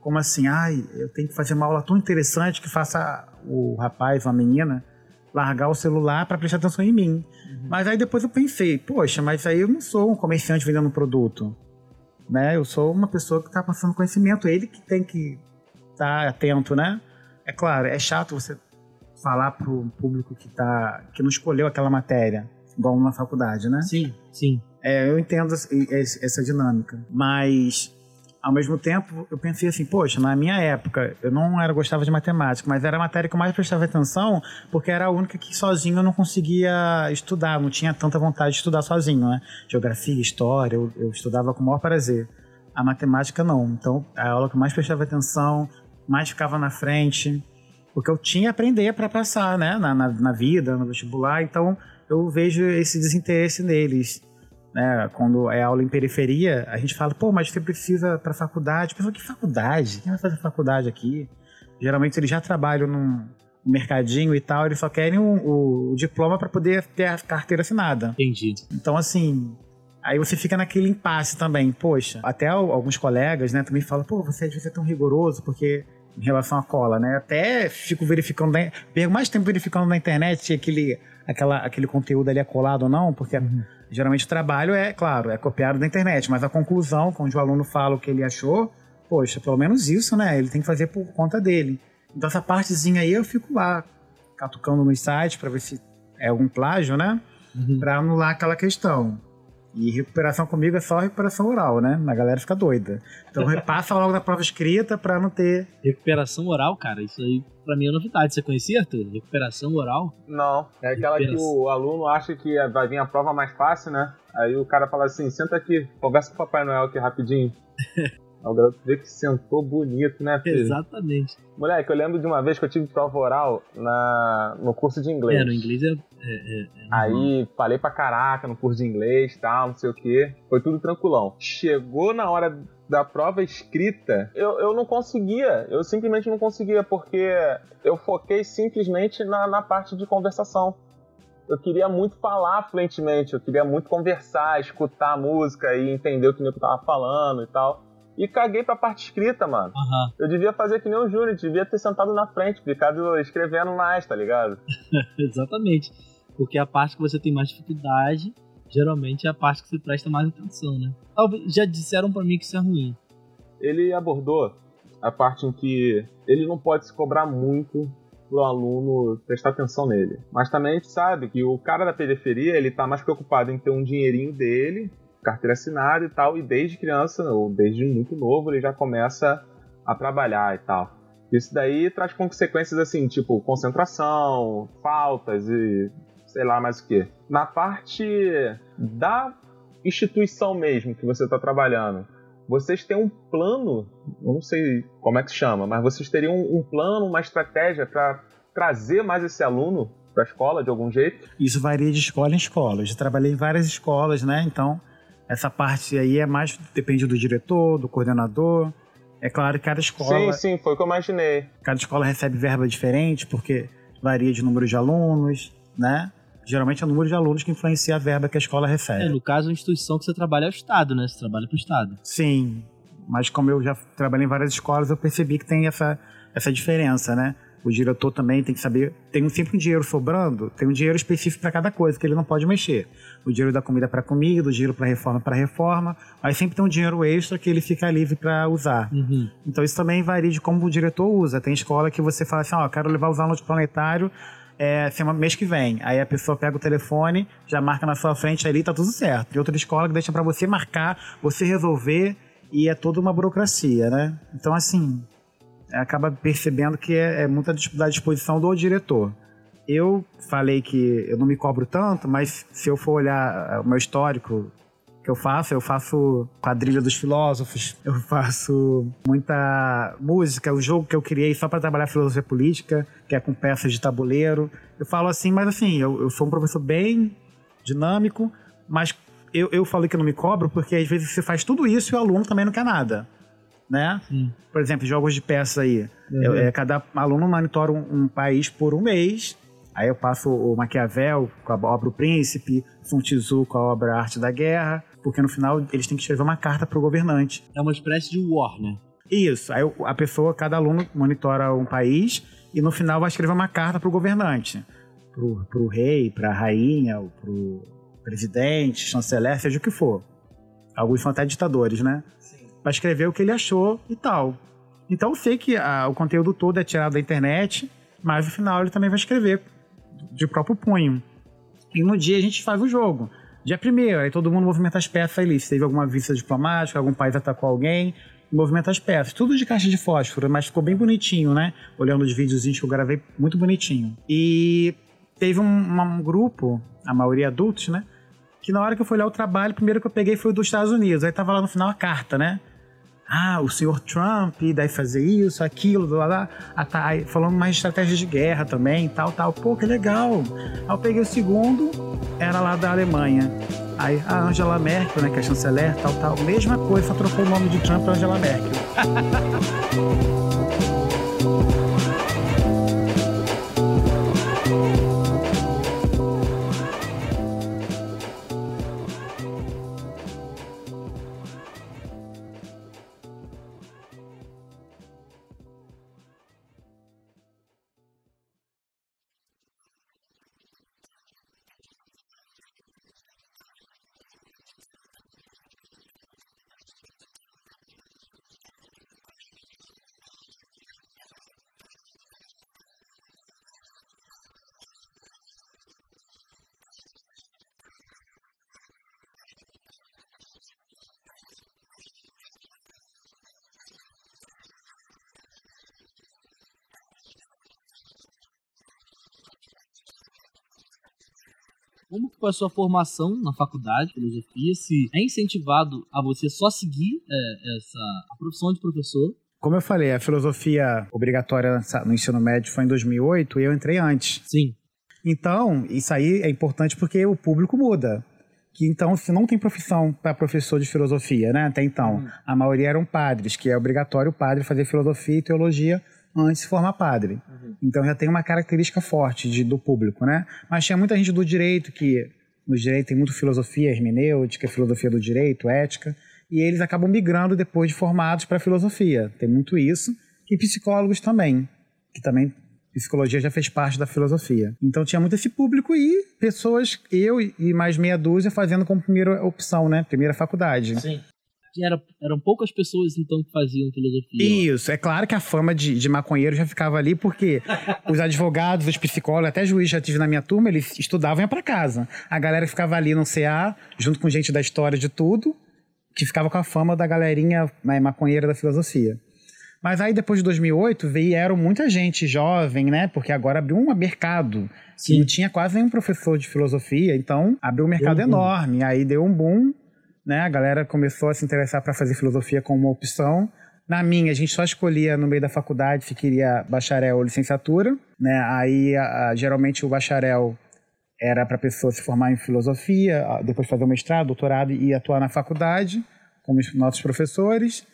Speaker 6: como assim, ai, eu tenho que fazer uma aula tão interessante que faça o rapaz ou a menina largar o celular para prestar atenção em mim. Uhum. Mas aí depois eu pensei, poxa, mas aí eu não sou um comerciante vendendo um produto. Né? Eu sou uma pessoa que está passando conhecimento, ele que tem que estar tá atento, né? É claro, é chato você falar para o público que tá que não escolheu aquela matéria igual na faculdade, né?
Speaker 4: Sim, sim.
Speaker 6: É, eu entendo essa dinâmica, mas ao mesmo tempo eu pensei assim, poxa, na minha época eu não era gostava de matemática, mas era a matéria que eu mais prestava atenção porque era a única que sozinho eu não conseguia estudar, não tinha tanta vontade de estudar sozinho, né? Geografia, história, eu, eu estudava com o maior prazer. A matemática não, então a aula que eu mais prestava atenção, mais ficava na frente, porque eu tinha que aprender para passar, né, na, na, na vida, no vestibular, então eu vejo esse desinteresse neles. Né? Quando é aula em periferia, a gente fala, pô, mas você precisa para faculdade. Pessoal, que faculdade? Quem vai fazer faculdade aqui? Geralmente eles já trabalham num mercadinho e tal, eles só querem o, o, o diploma para poder ter a carteira assinada.
Speaker 4: Entendi.
Speaker 6: Então, assim, Aí você fica naquele impasse também. Poxa, até alguns colegas, né, também falam, pô, você às vezes é tão rigoroso porque em relação à cola, né? Até fico verificando, perco mais tempo verificando na internet se aquele, aquela, aquele conteúdo ali é colado ou não, porque uhum. Geralmente o trabalho é, claro, é copiado da internet, mas a conclusão, quando o aluno fala o que ele achou, poxa, pelo menos isso, né? Ele tem que fazer por conta dele. Então essa partezinha aí eu fico lá catucando no site para ver se é algum plágio, né? Uhum. Para anular aquela questão. E recuperação comigo é só recuperação oral, né? A galera fica doida. Então repassa logo na prova escrita pra não ter.
Speaker 4: Recuperação oral, cara, isso aí pra mim é novidade. Você conhecia, Arthur? Recuperação oral?
Speaker 5: Não. É aquela que o aluno acha que vai vir a prova mais fácil, né? Aí o cara fala assim: senta aqui, conversa com o Papai Noel aqui rapidinho. O garoto que sentou bonito, né, filho?
Speaker 4: Exatamente.
Speaker 5: Moleque, eu lembro de uma vez que eu tive prova oral na, no curso de inglês.
Speaker 4: É, no inglês é. é, é, é
Speaker 5: Aí falei pra caraca no curso de inglês e tal, não sei o que. Foi tudo tranquilão. Chegou na hora da prova escrita, eu, eu não conseguia. Eu simplesmente não conseguia, porque eu foquei simplesmente na, na parte de conversação eu queria muito falar fluentemente, eu queria muito conversar, escutar a música e entender o que eu tava falando e tal e caguei pra parte escrita, mano.
Speaker 4: Uhum.
Speaker 5: Eu devia fazer que nem o Júlio, devia ter sentado na frente, ficado escrevendo mais, tá ligado?
Speaker 4: Exatamente. Porque a parte que você tem mais dificuldade, geralmente é a parte que você presta mais atenção, né? Talvez já disseram para mim que isso é ruim.
Speaker 5: Ele abordou a parte em que ele não pode se cobrar muito pro aluno prestar atenção nele. Mas também a gente sabe que o cara da periferia, ele tá mais preocupado em ter um dinheirinho dele carteira assinada e tal, e desde criança, ou desde muito novo, ele já começa a trabalhar e tal. Isso daí traz consequências assim, tipo concentração, faltas e sei lá mais o que. Na parte da instituição mesmo que você está trabalhando, vocês têm um plano, não sei como é que chama, mas vocês teriam um plano, uma estratégia para trazer mais esse aluno para a escola de algum jeito?
Speaker 6: Isso varia de escola em escola. Eu já trabalhei em várias escolas, né? Então essa parte aí é mais depende do diretor, do coordenador. É claro que cada escola.
Speaker 5: Sim, sim, foi o que eu imaginei.
Speaker 6: Cada escola recebe verba diferente, porque varia de número de alunos, né? Geralmente é o número de alunos que influencia a verba que a escola recebe.
Speaker 4: É, no caso, a instituição que você trabalha é o Estado, né? Você trabalha para o Estado.
Speaker 6: Sim, mas como eu já trabalhei em várias escolas, eu percebi que tem essa, essa diferença, né? O diretor também tem que saber. Tem sempre um dinheiro sobrando, tem um dinheiro específico para cada coisa que ele não pode mexer. O dinheiro da comida para comida, o dinheiro para reforma para reforma, mas sempre tem um dinheiro extra que ele fica livre para usar.
Speaker 4: Uhum.
Speaker 6: Então isso também varia de como o diretor usa. Tem escola que você fala assim: ó, oh, quero levar os alunos planetário é, semana, mês que vem. Aí a pessoa pega o telefone, já marca na sua frente ali, tá tudo certo. Tem outra escola que deixa para você marcar, você resolver e é toda uma burocracia, né? Então, assim, acaba percebendo que é, é muita da disposição do diretor. Eu falei que eu não me cobro tanto, mas se eu for olhar é, o meu histórico que eu faço, eu faço quadrilha dos filósofos, eu faço muita música, o jogo que eu criei só para trabalhar filosofia política, que é com peças de tabuleiro. Eu falo assim, mas assim, eu, eu sou um professor bem dinâmico, mas eu, eu falei que eu não me cobro porque às vezes você faz tudo isso e o aluno também não quer nada. Né?
Speaker 4: Sim.
Speaker 6: Por exemplo, jogos de peça aí. Uhum. Eu, é, cada aluno monitora um, um, país por um mês. Aí eu passo o Maquiavel com a obra O Príncipe, Sun Tzu com a obra Arte da Guerra, porque no final eles têm que escrever uma carta para o governante.
Speaker 4: É uma espécie de war, né?
Speaker 6: Isso. Aí a pessoa, cada aluno monitora um país e no final vai escrever uma carta para o governante, para o rei, para a rainha, para o presidente, chanceler, seja o que for. Alguns são até ditadores, né? Sim. Pra escrever o que ele achou e tal. Então eu sei que a, o conteúdo todo é tirado da internet, mas no final ele também vai escrever de próprio punho. E no dia a gente faz o jogo. Dia primeiro, aí todo mundo movimenta as peças ali. Se teve alguma vista diplomática, algum país atacou alguém, movimenta as peças. Tudo de caixa de fósforo, mas ficou bem bonitinho, né? Olhando os videozinhos que eu gravei, muito bonitinho. E teve um, um grupo, a maioria adultos, né? Que na hora que eu fui olhar o trabalho, primeiro que eu peguei foi o dos Estados Unidos. Aí tava lá no final a carta, né? Ah, o senhor Trump, daí fazer isso, aquilo, lá, lá. Ah, tá, falando mais de estratégias de guerra também, tal, tal. Pô, que legal. Aí eu peguei o segundo, era lá da Alemanha. Aí a Angela Merkel, né, que é chanceler, tal, tal. Mesma coisa, só trocou o nome de Trump para Angela Merkel.
Speaker 4: Foi a sua formação na faculdade de filosofia? Se é incentivado a você só seguir é, essa a profissão de professor?
Speaker 6: Como eu falei, a filosofia obrigatória no ensino médio foi em 2008 e eu entrei antes.
Speaker 4: Sim.
Speaker 6: Então, isso aí é importante porque o público muda. Que então, se não tem profissão para professor de filosofia, né? Até então, hum. a maioria eram padres, que é obrigatório o padre fazer filosofia e teologia antes de formar padre. Uhum. Então já tem uma característica forte de, do público, né? Mas tinha muita gente do direito que no direito tem muito filosofia hermenêutica, filosofia do direito, ética, e eles acabam migrando depois de formados para filosofia. Tem muito isso. E psicólogos também, que também psicologia já fez parte da filosofia. Então tinha muito esse público e pessoas, eu e mais meia dúzia, fazendo como primeira opção, né? Primeira faculdade.
Speaker 4: Sim que era, eram poucas pessoas então que faziam filosofia.
Speaker 6: Isso, é claro que a fama de, de maconheiro já ficava ali, porque os advogados, os psicólogos, até juiz já tive na minha turma, eles estudavam e iam pra casa. A galera ficava ali no CA, junto com gente da história de tudo, que ficava com a fama da galerinha né, maconheira da filosofia. Mas aí depois de 2008 vieram muita gente jovem, né? Porque agora abriu um mercado. Sim. Não tinha quase nenhum professor de filosofia, então abriu um mercado deu um enorme. Aí deu um boom né? A galera começou a se interessar para fazer filosofia como uma opção. Na minha, a gente só escolhia no meio da faculdade se queria bacharel ou licenciatura, né? Aí, a, a, geralmente, o bacharel era para a pessoa se formar em filosofia, depois fazer o mestrado, doutorado e atuar na faculdade, como os nossos professores.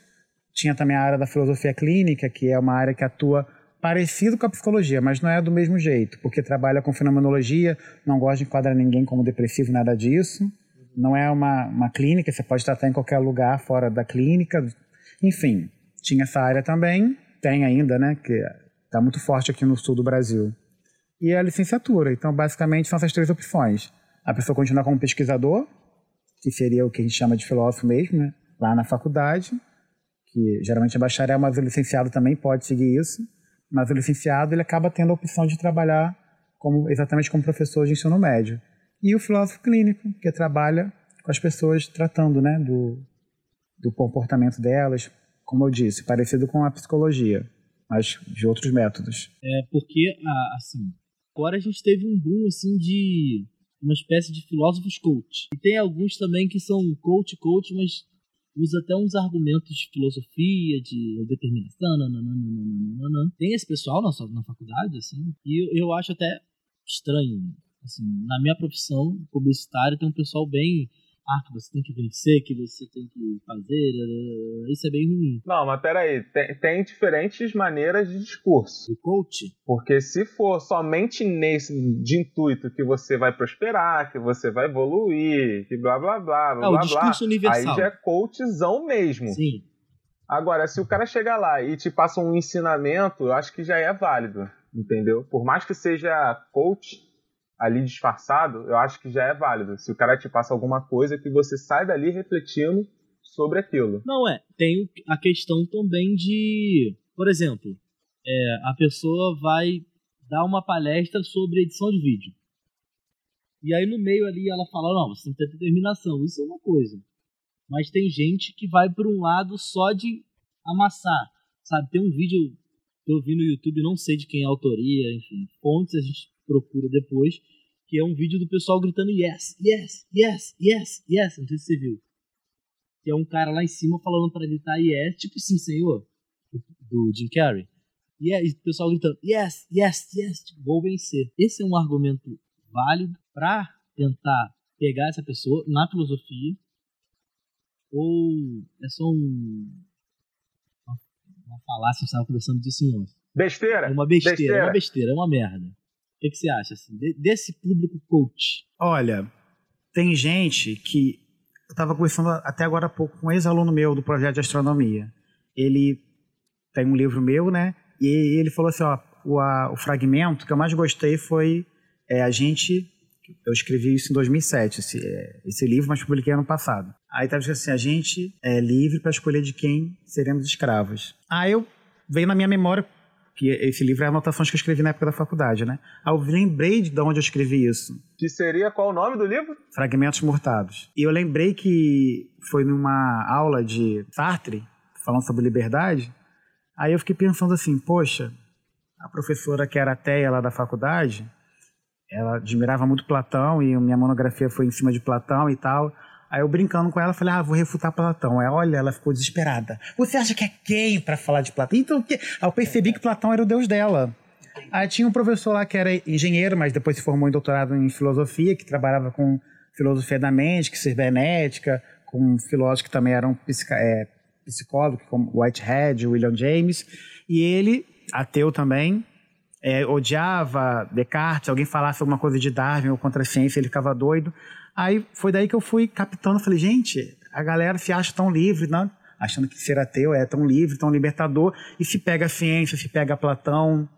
Speaker 6: Tinha também a área da filosofia clínica, que é uma área que atua parecido com a psicologia, mas não é do mesmo jeito, porque trabalha com fenomenologia, não gosta de enquadrar ninguém como depressivo, nada disso. Não é uma, uma clínica, você pode tratar em qualquer lugar fora da clínica. Enfim, tinha essa área também, tem ainda, né, que está muito forte aqui no sul do Brasil. E a licenciatura, então basicamente são essas três opções. A pessoa continua como pesquisador, que seria o que a gente chama de filósofo mesmo, né, lá na faculdade, que geralmente é bacharel, mas o licenciado também pode seguir isso mas o licenciado ele acaba tendo a opção de trabalhar como, exatamente como professor de ensino médio. E o filósofo clínico, que trabalha com as pessoas tratando né, do, do comportamento delas, como eu disse, parecido com a psicologia, mas de outros métodos.
Speaker 4: É porque, assim, agora a gente teve um boom assim de uma espécie de filósofos coach. E tem alguns também que são coach coach, mas usa até uns argumentos de filosofia, de determinação, nananana. Tem esse pessoal na, na faculdade, assim, e eu, eu acho até estranho. Assim, na minha profissão publicitária tem um pessoal bem ah, que você tem que vencer, que você tem que fazer, isso é bem ruim.
Speaker 5: Não, mas peraí, tem, tem diferentes maneiras de discurso.
Speaker 4: O coach?
Speaker 5: Porque se for somente nesse de intuito que você vai prosperar, que você vai evoluir, que blá blá blá, blá, ah, blá,
Speaker 4: discurso
Speaker 5: blá,
Speaker 4: universal.
Speaker 5: aí já é coachzão mesmo.
Speaker 4: Sim.
Speaker 5: Agora, se o cara chegar lá e te passa um ensinamento, eu acho que já é válido, entendeu? Por mais que seja coach, ali disfarçado, eu acho que já é válido. Se o cara te passa alguma coisa que você sai dali refletindo sobre aquilo.
Speaker 4: Não é. Tem a questão também de, por exemplo, é, a pessoa vai dar uma palestra sobre edição de vídeo. E aí no meio ali ela fala, não, você tem que ter determinação. Isso é uma coisa. Mas tem gente que vai por um lado só de amassar. Sabe, tem um vídeo que eu vi no YouTube, não sei de quem é a autoria, enfim, fontes a gente procura depois, que é um vídeo do pessoal gritando yes, yes, yes, yes, yes. Não sei se você viu. Que é um cara lá em cima falando para gritar yes, tipo sim, senhor, do Jim Carrey. E é, o pessoal gritando yes, yes, yes, tipo, vou vencer. Esse é um argumento válido para tentar pegar essa pessoa na filosofia ou é só um uma, falácia, eu estava conversando disso em ontem.
Speaker 5: Besteira.
Speaker 4: É uma besteira,
Speaker 5: besteira,
Speaker 4: é uma besteira, é uma merda. O que, que você acha assim, desse público coach?
Speaker 6: Olha, tem gente que. Eu estava conversando até agora há pouco com um ex-aluno meu do projeto de astronomia. Ele tem um livro meu, né? E ele falou assim: ó, o, a, o fragmento que eu mais gostei foi é, a gente. Eu escrevi isso em 2007, esse, é, esse livro, mas publiquei ano passado. Aí estava escrito assim: a gente é livre para escolher de quem seremos escravos. Aí eu veio na minha memória que esse livro é anotações que eu escrevi na época da faculdade, né? Aí eu lembrei de onde eu escrevi isso.
Speaker 5: Que seria qual o nome do livro?
Speaker 6: Fragmentos Mortados. E eu lembrei que foi numa aula de Sartre, falando sobre liberdade, aí eu fiquei pensando assim, poxa, a professora que era ateia lá da faculdade, ela admirava muito Platão e minha monografia foi em cima de Platão e tal. Aí eu brincando com ela, falei, ah, vou refutar Platão. Aí, olha, ela ficou desesperada. Você acha que é quem para falar de Platão? Então, que... Eu percebi que Platão era o deus dela. Aí tinha um professor lá que era engenheiro, mas depois se formou em doutorado em filosofia, que trabalhava com filosofia da mente, que cibernética, com filósofos que também eram é, psicólogos, como Whitehead, William James. E ele, ateu também, é, odiava Descartes, alguém falasse alguma coisa de Darwin ou contra a ciência, ele ficava doido. Aí foi daí que eu fui captando, falei, gente, a galera se acha tão livre, né? achando que ser ateu é tão livre, tão libertador, e se pega a ciência, se pega Platão,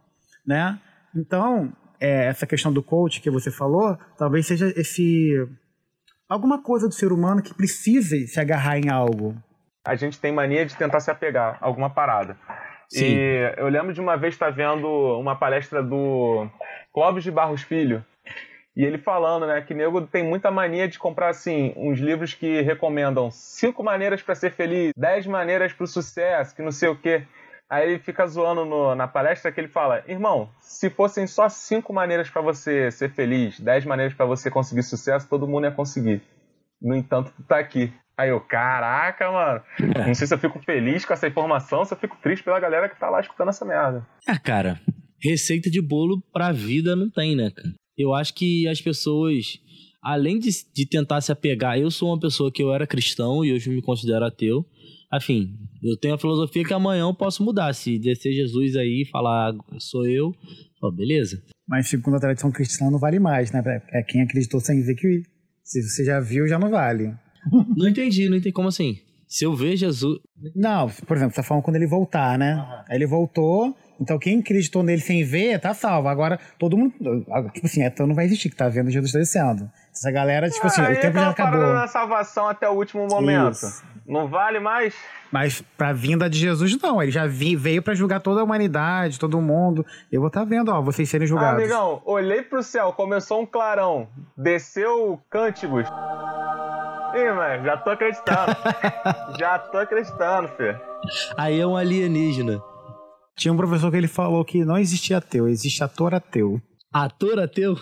Speaker 6: né? Então, é, essa questão do coach que você falou, talvez seja esse alguma coisa do ser humano que precise se agarrar em algo.
Speaker 5: A gente tem mania de tentar se apegar a alguma parada. Sim. E eu lembro de uma vez estar vendo uma palestra do Clóvis de Barros Filho, e ele falando, né, que nego tem muita mania de comprar, assim, uns livros que recomendam cinco maneiras para ser feliz, dez maneiras para o sucesso, que não sei o quê. Aí ele fica zoando no, na palestra que ele fala: Irmão, se fossem só cinco maneiras para você ser feliz, dez maneiras para você conseguir sucesso, todo mundo ia conseguir. No entanto, tu tá aqui. Aí eu, caraca, mano. Não sei se eu fico feliz com essa informação, se eu fico triste pela galera que tá lá escutando essa merda.
Speaker 4: Ah, cara, receita de bolo pra vida não tem, né, cara? Eu acho que as pessoas, além de, de tentar se apegar, eu sou uma pessoa que eu era cristão e hoje me considero ateu, Afim, eu tenho a filosofia que amanhã eu posso mudar. Se descer Jesus aí e falar, sou eu, ó, beleza.
Speaker 6: Mas segundo a tradição cristã não vale mais, né? É quem acreditou sem ver que se você já viu, já não vale.
Speaker 4: Não entendi, não entendi. Como assim? Se eu ver Jesus.
Speaker 6: Não, por exemplo, você tá falando quando ele voltar, né? Uhum. Aí ele voltou, então quem acreditou nele sem ver, tá salvo. Agora, todo mundo. Tipo assim, então não vai existir que tá vendo Jesus descendo. Essa galera, tipo assim, ah, o tempo já acabou.
Speaker 5: na salvação até o último momento. Isso. Não vale mais?
Speaker 6: Mas pra vinda de Jesus, não. Ele já vi, veio para julgar toda a humanidade, todo mundo. Eu vou estar tá vendo, ó, vocês serem julgados.
Speaker 5: Ah, amigão, olhei pro céu, começou um clarão, desceu cânticos. Ih, mano, já tô acreditando. já tô acreditando, filho.
Speaker 4: Aí é um alienígena.
Speaker 6: Tinha um professor que ele falou que não existia ateu, existe ator ateu.
Speaker 4: Ator ateu?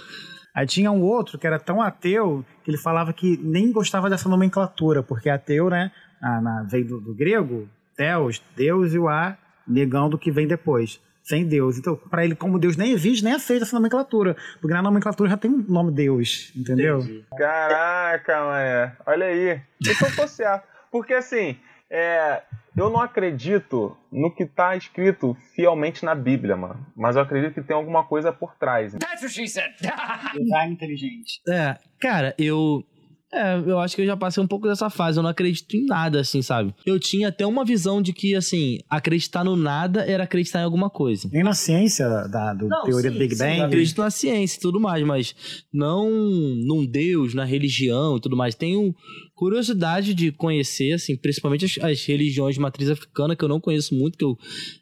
Speaker 6: Aí tinha um outro que era tão ateu que ele falava que nem gostava dessa nomenclatura, porque ateu, né, na, na, veio do, do grego, Deus, Deus e o A, negando o que vem depois sem Deus. Então, para ele, como Deus nem existe, nem aceita essa nomenclatura. Porque na nomenclatura já tem o um nome Deus, entendeu? Entendi.
Speaker 5: Caraca, mano. Olha aí. Isso fosse Porque assim, é, eu não acredito no que tá escrito fielmente na Bíblia, mano. Mas eu acredito que tem alguma coisa por trás.
Speaker 6: That's what she said. Design inteligente.
Speaker 4: É, cara, eu é, eu acho que eu já passei um pouco dessa fase. Eu não acredito em nada, assim, sabe? Eu tinha até uma visão de que, assim, acreditar no nada era acreditar em alguma coisa.
Speaker 6: Nem na ciência da do não, teoria sim, do Big Bang? Sim,
Speaker 4: eu acredito na ciência e tudo mais, mas não num Deus, na religião e tudo mais. Tenho curiosidade de conhecer, assim, principalmente as, as religiões de matriz africana, que eu não conheço muito, que eu,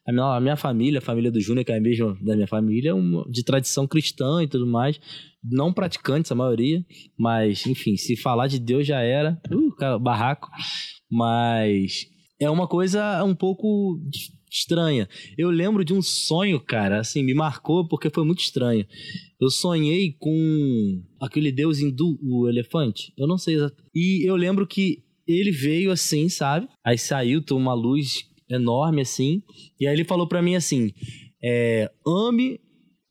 Speaker 4: a, minha, a minha família, a família do Júnior, que é a mesma da minha família, é uma, de tradição cristã e tudo mais. Não praticantes, a maioria, mas, enfim, se falar de Deus já era, uh, barraco, mas é uma coisa um pouco estranha. Eu lembro de um sonho, cara, assim, me marcou porque foi muito estranho. Eu sonhei com aquele deus hindu, o elefante, eu não sei exatamente. E eu lembro que ele veio assim, sabe? Aí saiu, tem uma luz enorme assim, e aí ele falou para mim assim: é, ame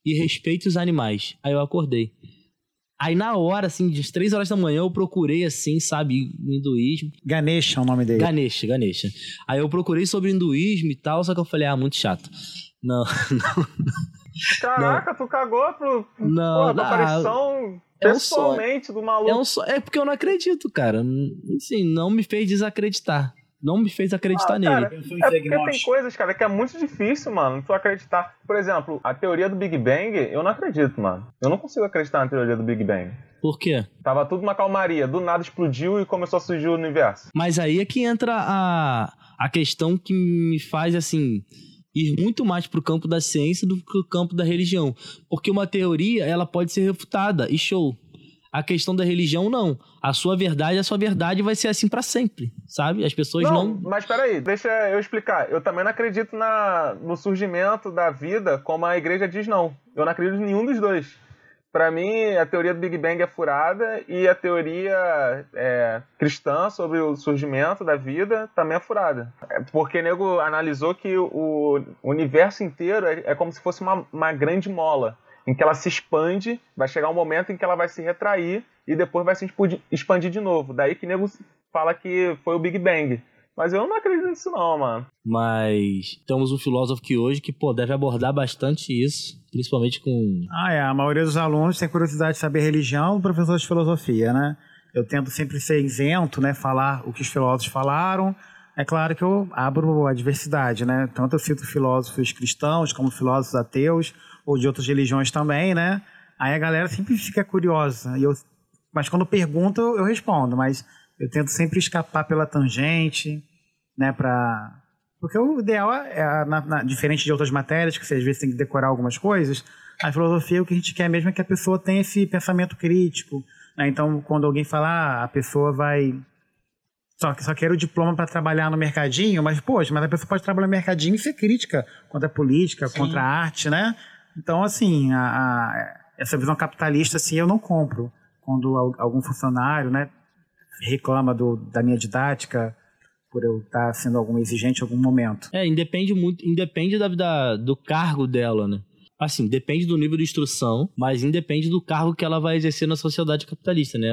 Speaker 4: e respeite os animais. Aí eu acordei. Aí na hora, assim, de três horas da manhã, eu procurei, assim, sabe, hinduísmo.
Speaker 6: Ganesha é o nome dele.
Speaker 4: Ganesha, Ganesha. Aí eu procurei sobre hinduísmo e tal, só que eu falei, ah, muito chato. Não, não.
Speaker 5: Caraca, não. tu cagou pro, não, porra, pra aparição é pessoalmente um do maluco.
Speaker 4: É, um so... é porque eu não acredito, cara. Assim, não me fez desacreditar não me fez acreditar ah, nele.
Speaker 5: Cara, é porque tem coisas, cara, que é muito difícil, mano, tu acreditar. Por exemplo, a teoria do Big Bang, eu não acredito, mano. Eu não consigo acreditar na teoria do Big Bang.
Speaker 4: Por quê?
Speaker 5: Tava tudo uma calmaria, do nada explodiu e começou a surgir o universo.
Speaker 4: Mas aí é que entra a, a questão que me faz, assim, ir muito mais pro campo da ciência do que pro campo da religião. Porque uma teoria, ela pode ser refutada, e show. A questão da religião, não. A sua verdade, a sua verdade vai ser assim para sempre, sabe? As pessoas não, não.
Speaker 5: Mas peraí, deixa eu explicar. Eu também não acredito na, no surgimento da vida como a igreja diz, não. Eu não acredito em nenhum dos dois. Para mim, a teoria do Big Bang é furada e a teoria é, cristã sobre o surgimento da vida também é furada. É, porque o nego analisou que o universo inteiro é, é como se fosse uma, uma grande mola em que ela se expande, vai chegar um momento em que ela vai se retrair e depois vai se expandir de novo. Daí que nego fala que foi o Big Bang. Mas eu não acredito nisso não, mano.
Speaker 4: Mas temos um filósofo que hoje que pô, deve abordar bastante isso, principalmente com...
Speaker 6: Ah, é. A maioria dos alunos tem curiosidade de saber religião, professor de filosofia, né? Eu tento sempre ser isento, né? Falar o que os filósofos falaram. É claro que eu abro a diversidade, né? Tanto eu cito filósofos cristãos como filósofos ateus, ou de outras religiões também, né? Aí a galera sempre fica curiosa. E eu, mas quando pergunta, eu respondo. Mas eu tento sempre escapar pela tangente, né? Pra... Porque o ideal é, é na, na, diferente de outras matérias, que você às vezes tem que decorar algumas coisas, a filosofia o que a gente quer mesmo é que a pessoa tenha esse pensamento crítico. Né? Então, quando alguém fala, ah, a pessoa vai só, só quer o diploma para trabalhar no mercadinho, mas, poxa, mas a pessoa pode trabalhar no mercadinho e ser crítica contra a política, Sim. contra a arte, né? Então, assim, a, a, essa visão capitalista, assim, eu não compro. Quando algum funcionário, né, reclama do, da minha didática por eu estar sendo algum exigente em algum momento.
Speaker 4: É, independe muito, independe da, da, do cargo dela, né? Assim, depende do nível de instrução, mas independe do cargo que ela vai exercer na sociedade capitalista, né?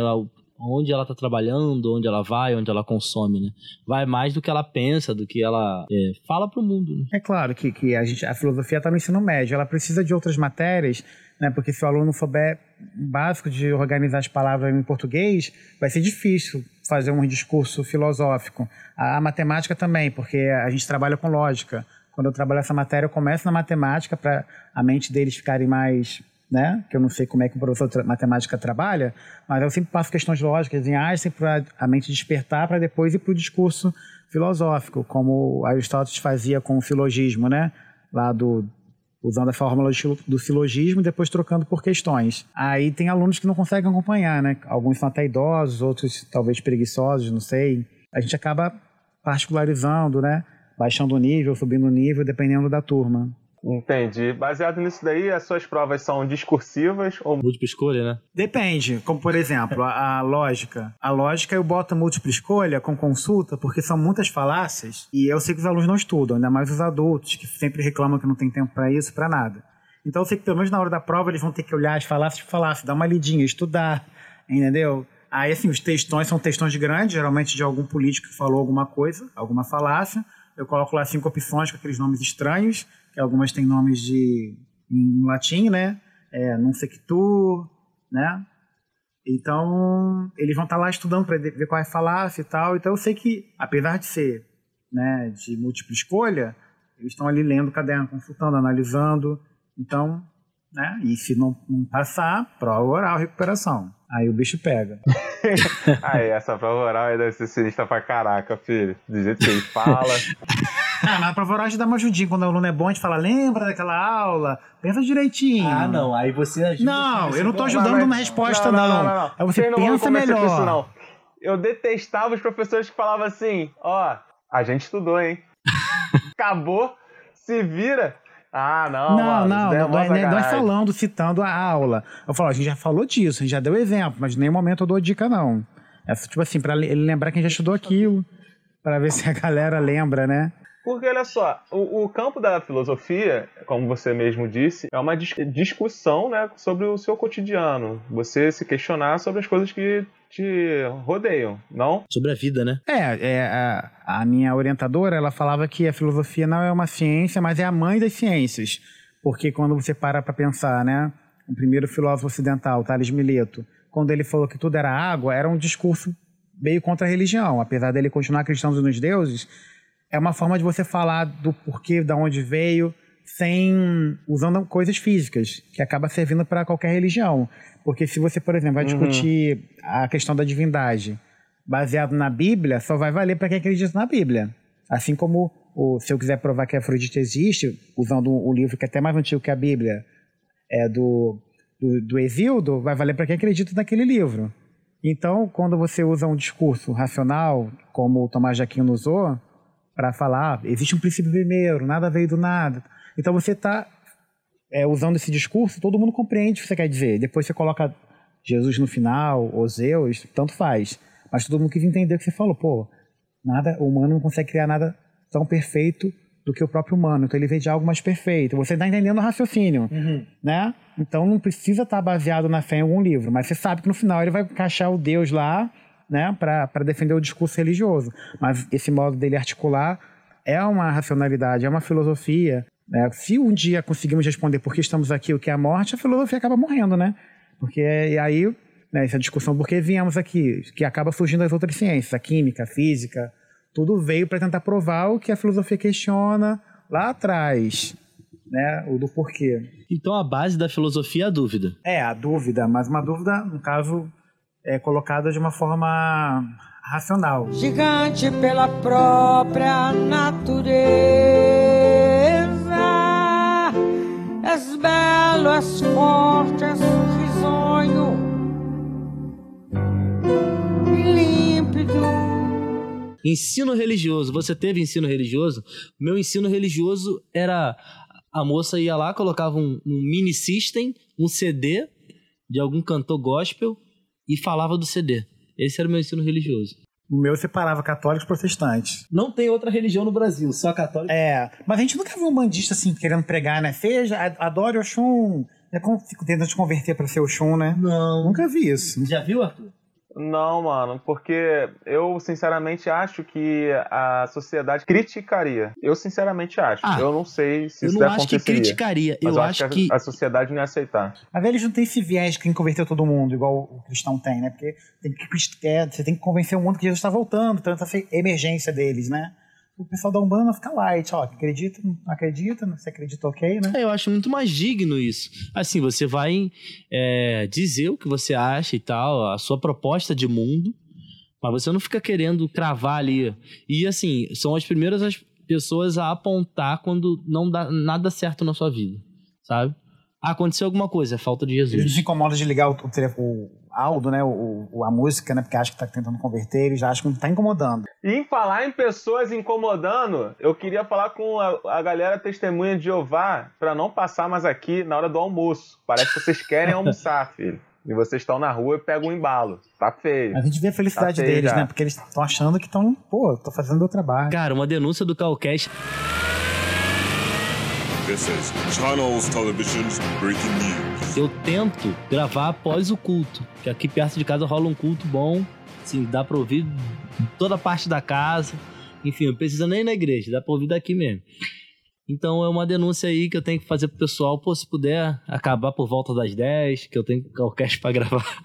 Speaker 4: Onde ela está trabalhando, onde ela vai, onde ela consome, né? Vai mais do que ela pensa, do que ela é, fala para o mundo. Né?
Speaker 6: É claro que, que a, gente, a filosofia está no ensino médio, ela precisa de outras matérias, né? Porque se o aluno souber básico de organizar as palavras em português, vai ser difícil fazer um discurso filosófico. A, a matemática também, porque a gente trabalha com lógica. Quando eu trabalho essa matéria, eu começo na matemática para a mente deles ficarem mais né? Que eu não sei como é que o professor de matemática trabalha, mas eu sempre passo questões lógicas em Einstein para a mente despertar para depois ir para o discurso filosófico, como Aristóteles fazia com o silogismo, né? Lá do usando a fórmula do silogismo e depois trocando por questões. Aí tem alunos que não conseguem acompanhar, né? Alguns são até idosos, outros talvez preguiçosos, não sei. A gente acaba particularizando, né? Baixando o nível, subindo o nível, dependendo da turma.
Speaker 5: Entendi. Baseado nisso daí, as suas provas são discursivas ou
Speaker 4: múltipla escolha, né?
Speaker 6: Depende. Como por exemplo, a, a, lógica. A lógica eu boto múltipla escolha com consulta, porque são muitas falácias e eu sei que os alunos não estudam, ainda mais os adultos que sempre reclamam que não tem tempo para isso, para nada. Então eu sei que pelo menos na hora da prova eles vão ter que olhar as falácias falácias, dar uma lidinha, estudar, entendeu? Aí assim, os textões são textões grandes, geralmente de algum político que falou alguma coisa, alguma falácia. Eu coloco lá cinco opções com aqueles nomes estranhos algumas têm nomes de em latim, né? É, non sequitur, né? Então, eles vão estar lá estudando para ver qual é a falácia e tal. Então, eu sei que, apesar de ser né, de múltipla escolha, eles estão ali lendo o caderno, consultando, analisando. Então, né? E se não, não passar, prova oral, recuperação. Aí o bicho pega.
Speaker 5: Aí, essa prova oral aí deve ser sinistra pra caraca, filho. Do jeito que ele fala.
Speaker 6: Ah, mas a prova oral dá uma ajudinha. Quando o aluno é bom, a gente fala, lembra daquela aula? Pensa direitinho.
Speaker 4: Ah, não. Aí você ajuda.
Speaker 6: Não, eu não tô ajudando na resposta, não. não, não, não. Aí você pensa melhor. Isso, não.
Speaker 5: Eu detestava os professores que falavam assim, ó, a gente estudou, hein? Acabou, se vira. Ah, não.
Speaker 6: Não, não, não, não, é, não é falando, citando a aula. Eu falo, a gente já falou disso, a gente já deu exemplo, mas em nenhum momento eu dou dica, não. É tipo assim, pra ele lembrar que a gente já estudou aquilo, para ver se a galera lembra, né?
Speaker 5: Porque olha só, o, o, campo da filosofia, como você mesmo disse, é uma dis discussão né, sobre o seu cotidiano. Você se questionar sobre as coisas que te rodeiam, não?
Speaker 4: Sobre a vida, né?
Speaker 6: É, é a, a minha orientadora, ela falava que a filosofia não é uma ciência, mas é a mãe das ciências. Porque quando você para para pensar, né? O primeiro filósofo ocidental, Tales Mileto, quando ele falou que tudo era água, era um discurso meio contra a religião. Apesar dele continuar acreditando nos deuses, é uma forma de você falar do porquê, da onde veio, sem usando coisas físicas, que acaba servindo para qualquer religião. Porque se você, por exemplo, vai uhum. discutir a questão da divindade baseado na Bíblia, só vai valer para quem acredita na Bíblia. Assim como o, se eu quiser provar que a Afrodite existe, usando o um livro que é até mais antigo que a Bíblia, é do, do, do Exildo, vai valer para quem acredita naquele livro. Então, quando você usa um discurso racional, como o Tomás de Aquino usou, para falar, ah, existe um princípio primeiro, nada veio do nada. Então você está é, usando esse discurso, todo mundo compreende o que você quer dizer. Depois você coloca Jesus no final, ou Zeus, tanto faz. Mas todo mundo quis entender o que você falou. Pô, nada, o humano não consegue criar nada tão perfeito do que o próprio humano. Então ele veio de algo mais perfeito. Você está entendendo o raciocínio, uhum. né? Então não precisa estar tá baseado na fé em algum livro, mas você sabe que no final ele vai encaixar o Deus lá né, para defender o discurso religioso. Mas esse modo dele articular é uma racionalidade, é uma filosofia. Né? Se um dia conseguimos responder por que estamos aqui, o que é a morte, a filosofia acaba morrendo, né? Porque aí, né, essa discussão por que viemos aqui, que acaba surgindo as outras ciências, a química, a física, tudo veio para tentar provar o que a filosofia questiona lá atrás, né, o do porquê.
Speaker 4: Então a base da filosofia é a dúvida.
Speaker 6: É, a dúvida, mas uma dúvida, no caso, é, colocada de uma forma racional.
Speaker 3: Gigante pela própria natureza, és belo, és forte, és risonho, límpido.
Speaker 4: Ensino religioso. Você teve ensino religioso? Meu ensino religioso era a moça ia lá, colocava um, um mini system, um CD de algum cantor gospel e falava do CD. Esse era o meu ensino religioso.
Speaker 6: O meu separava católicos e protestantes.
Speaker 4: Não tem outra religião no Brasil, só católico.
Speaker 6: É, mas a gente nunca viu um bandista assim querendo pregar, né? Seja, adore o É como tentando te converter para ser o Oxum, né?
Speaker 4: Não.
Speaker 6: Nunca vi isso.
Speaker 4: Já viu, Arthur?
Speaker 5: Não, mano, porque eu sinceramente acho que a sociedade criticaria. Eu sinceramente acho. Ah, eu não sei se
Speaker 4: isso
Speaker 5: Eu não
Speaker 4: acho que criticaria. Eu, eu acho,
Speaker 5: acho
Speaker 4: que,
Speaker 5: a, sociedade não ia aceitar.
Speaker 6: Mas eles não têm esse viés que converteu todo mundo, igual o cristão tem, né? Porque tem que, é, você tem que convencer o mundo que Jesus está voltando, tanta emergência deles, né? O pessoal da Umbanda fica light, ó, acredita, não acredita, você acredita ok, né?
Speaker 4: É, eu acho muito mais digno isso. Assim, você vai é, dizer o que você acha e tal, a sua proposta de mundo, mas você não fica querendo cravar ali. E assim, são as primeiras as pessoas a apontar quando não dá nada certo na sua vida, sabe? Ah, aconteceu alguma coisa, é falta de Jesus.
Speaker 6: Eles se incomodam de ligar o, o, Aldo, né, o, o, a música, né, porque acha que tá tentando converter, ele já acha que tá incomodando.
Speaker 5: E em falar em pessoas incomodando, eu queria falar com a, a galera testemunha de Jeová para não passar mais aqui na hora do almoço. Parece que vocês querem almoçar, filho. E vocês estão na rua e pegam um embalo. Tá feio.
Speaker 6: A gente vê a felicidade tá deles, já. né? Porque eles estão achando que estão, pô, tô fazendo meu trabalho.
Speaker 4: Cara, uma denúncia do Calcast. This is Channels Television's Breaking News eu tento gravar após o culto, que aqui perto de casa rola um culto bom, assim, dá pra ouvir toda a parte da casa. Enfim, não precisa nem ir na igreja, dá pra ouvir daqui mesmo. Então é uma denúncia aí que eu tenho que fazer pro pessoal, pô, se puder acabar por volta das 10, que eu tenho orquestra para gravar.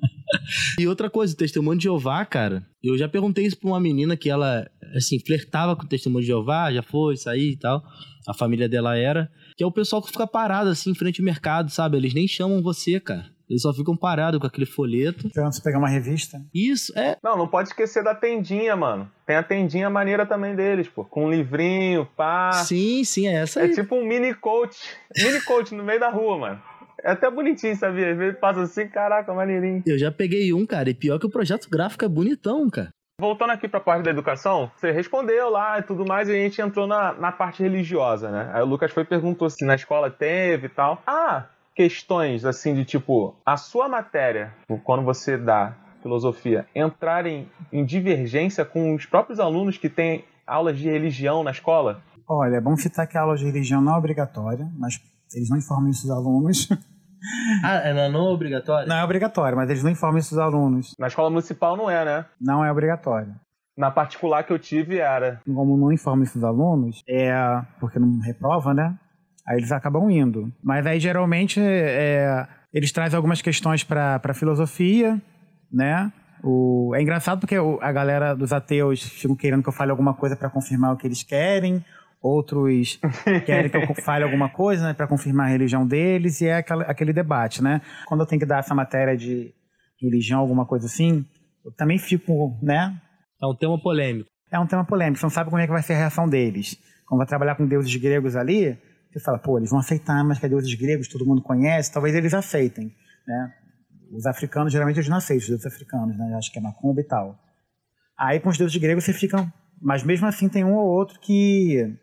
Speaker 4: e outra coisa, o testemunho de Jeová, cara, eu já perguntei isso pra uma menina que ela, assim, flertava com o testemunho de Jeová, já foi, sair e tal. A família dela era que é o pessoal que fica parado assim em frente ao mercado, sabe? Eles nem chamam você, cara. Eles só ficam parados com aquele folheto.
Speaker 6: Esperando você pegar uma revista.
Speaker 4: Isso, é.
Speaker 5: Não, não pode esquecer da tendinha, mano. Tem a tendinha maneira também deles, pô. Com um livrinho, pá.
Speaker 4: Sim, sim, é essa
Speaker 5: é
Speaker 4: aí.
Speaker 5: É tipo um mini coach. Mini coach no meio da rua, mano. É até bonitinho, sabia? Às vezes passa assim, caraca, maneirinho.
Speaker 4: Eu já peguei um, cara, e pior que o projeto gráfico é bonitão, cara.
Speaker 5: Voltando aqui para a parte da educação, você respondeu lá e tudo mais, e a gente entrou na, na parte religiosa, né? Aí o Lucas foi e perguntou se na escola teve e tal. Ah, questões assim de tipo, a sua matéria, quando você dá filosofia, entrar em, em divergência com os próprios alunos que têm aulas de religião na escola?
Speaker 6: Olha, é bom citar que a aula de religião não é obrigatória, mas eles não informam isso aos alunos.
Speaker 4: Ah, ela não é obrigatória?
Speaker 6: Não é obrigatório, mas eles não informam isso aos alunos.
Speaker 5: Na escola municipal não é, né?
Speaker 6: Não é obrigatório.
Speaker 5: Na particular que eu tive era.
Speaker 6: Como não informa esses alunos, é porque não reprova, né? Aí eles acabam indo. Mas aí geralmente é, eles trazem algumas questões para filosofia, né? O, é engraçado porque a galera dos ateus ficam querendo que eu fale alguma coisa para confirmar o que eles querem outros querem que eu fale alguma coisa, né, para confirmar a religião deles, e é aquele, aquele debate, né? Quando eu tenho que dar essa matéria de religião, alguma coisa assim, eu também fico, né?
Speaker 4: É um tema polêmico.
Speaker 6: É um tema polêmico, você não sabe como é que vai ser a reação deles. Quando vai trabalhar com deuses gregos ali, você fala, pô, eles vão aceitar, mas que é deuses gregos, todo mundo conhece, talvez eles aceitem, né? Os africanos, geralmente, eles não aceitam, os deuses africanos, né? Acho que é macumba e tal. Aí, com os deuses gregos, você fica... Mas mesmo assim, tem um ou outro que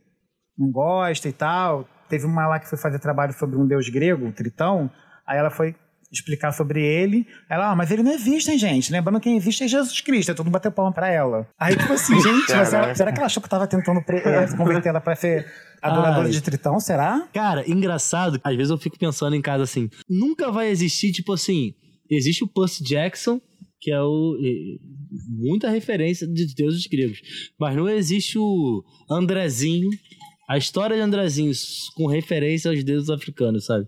Speaker 6: não gosta e tal. Teve uma lá que foi fazer trabalho sobre um deus grego, Tritão. Aí ela foi explicar sobre ele. Ela, ah, mas ele não existe, hein, gente? Lembrando que quem existe é Jesus Cristo. Aí todo mundo bateu palma pra ela. Aí, tipo assim, gente, ela, será que ela achou que eu tava tentando é, converter ela pra ser adoradora Ai. de Tritão? Será?
Speaker 4: Cara, engraçado. Às vezes eu fico pensando em casa assim, nunca vai existir, tipo assim, existe o Percy Jackson, que é o muita referência de deuses gregos, mas não existe o Andrezinho a história de Andrezinho com referência aos deuses africanos, sabe?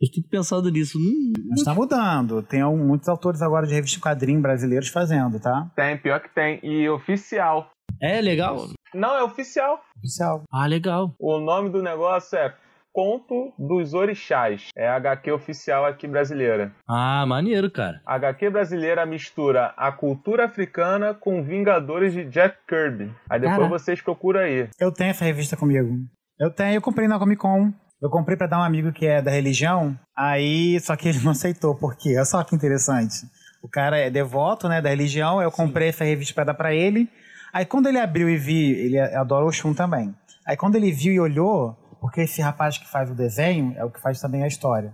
Speaker 4: Eu fico pensando nisso. Hum,
Speaker 6: Mas tá mudando. Tem muitos autores agora de revista quadrinho brasileiros fazendo, tá?
Speaker 5: Tem, pior que tem. E oficial.
Speaker 4: É legal?
Speaker 5: Não, é oficial.
Speaker 6: Oficial.
Speaker 4: Ah, legal.
Speaker 5: O nome do negócio é Conto dos Orixás. É a HQ oficial aqui brasileira.
Speaker 4: Ah, maneiro, cara.
Speaker 5: A HQ brasileira mistura a cultura africana com Vingadores de Jack Kirby. Aí depois Caraca. vocês procuram aí.
Speaker 6: Eu tenho essa revista comigo. Eu tenho, eu comprei na Comic Con. Eu comprei para dar um amigo que é da religião, aí só que ele não aceitou, por quê? Olha só que interessante. O cara é devoto, né, da religião, eu comprei Sim. essa revista para dar para ele. Aí quando ele abriu e viu, ele adora o Shun também. Aí quando ele viu e olhou, porque esse rapaz que faz o desenho é o que faz também a história.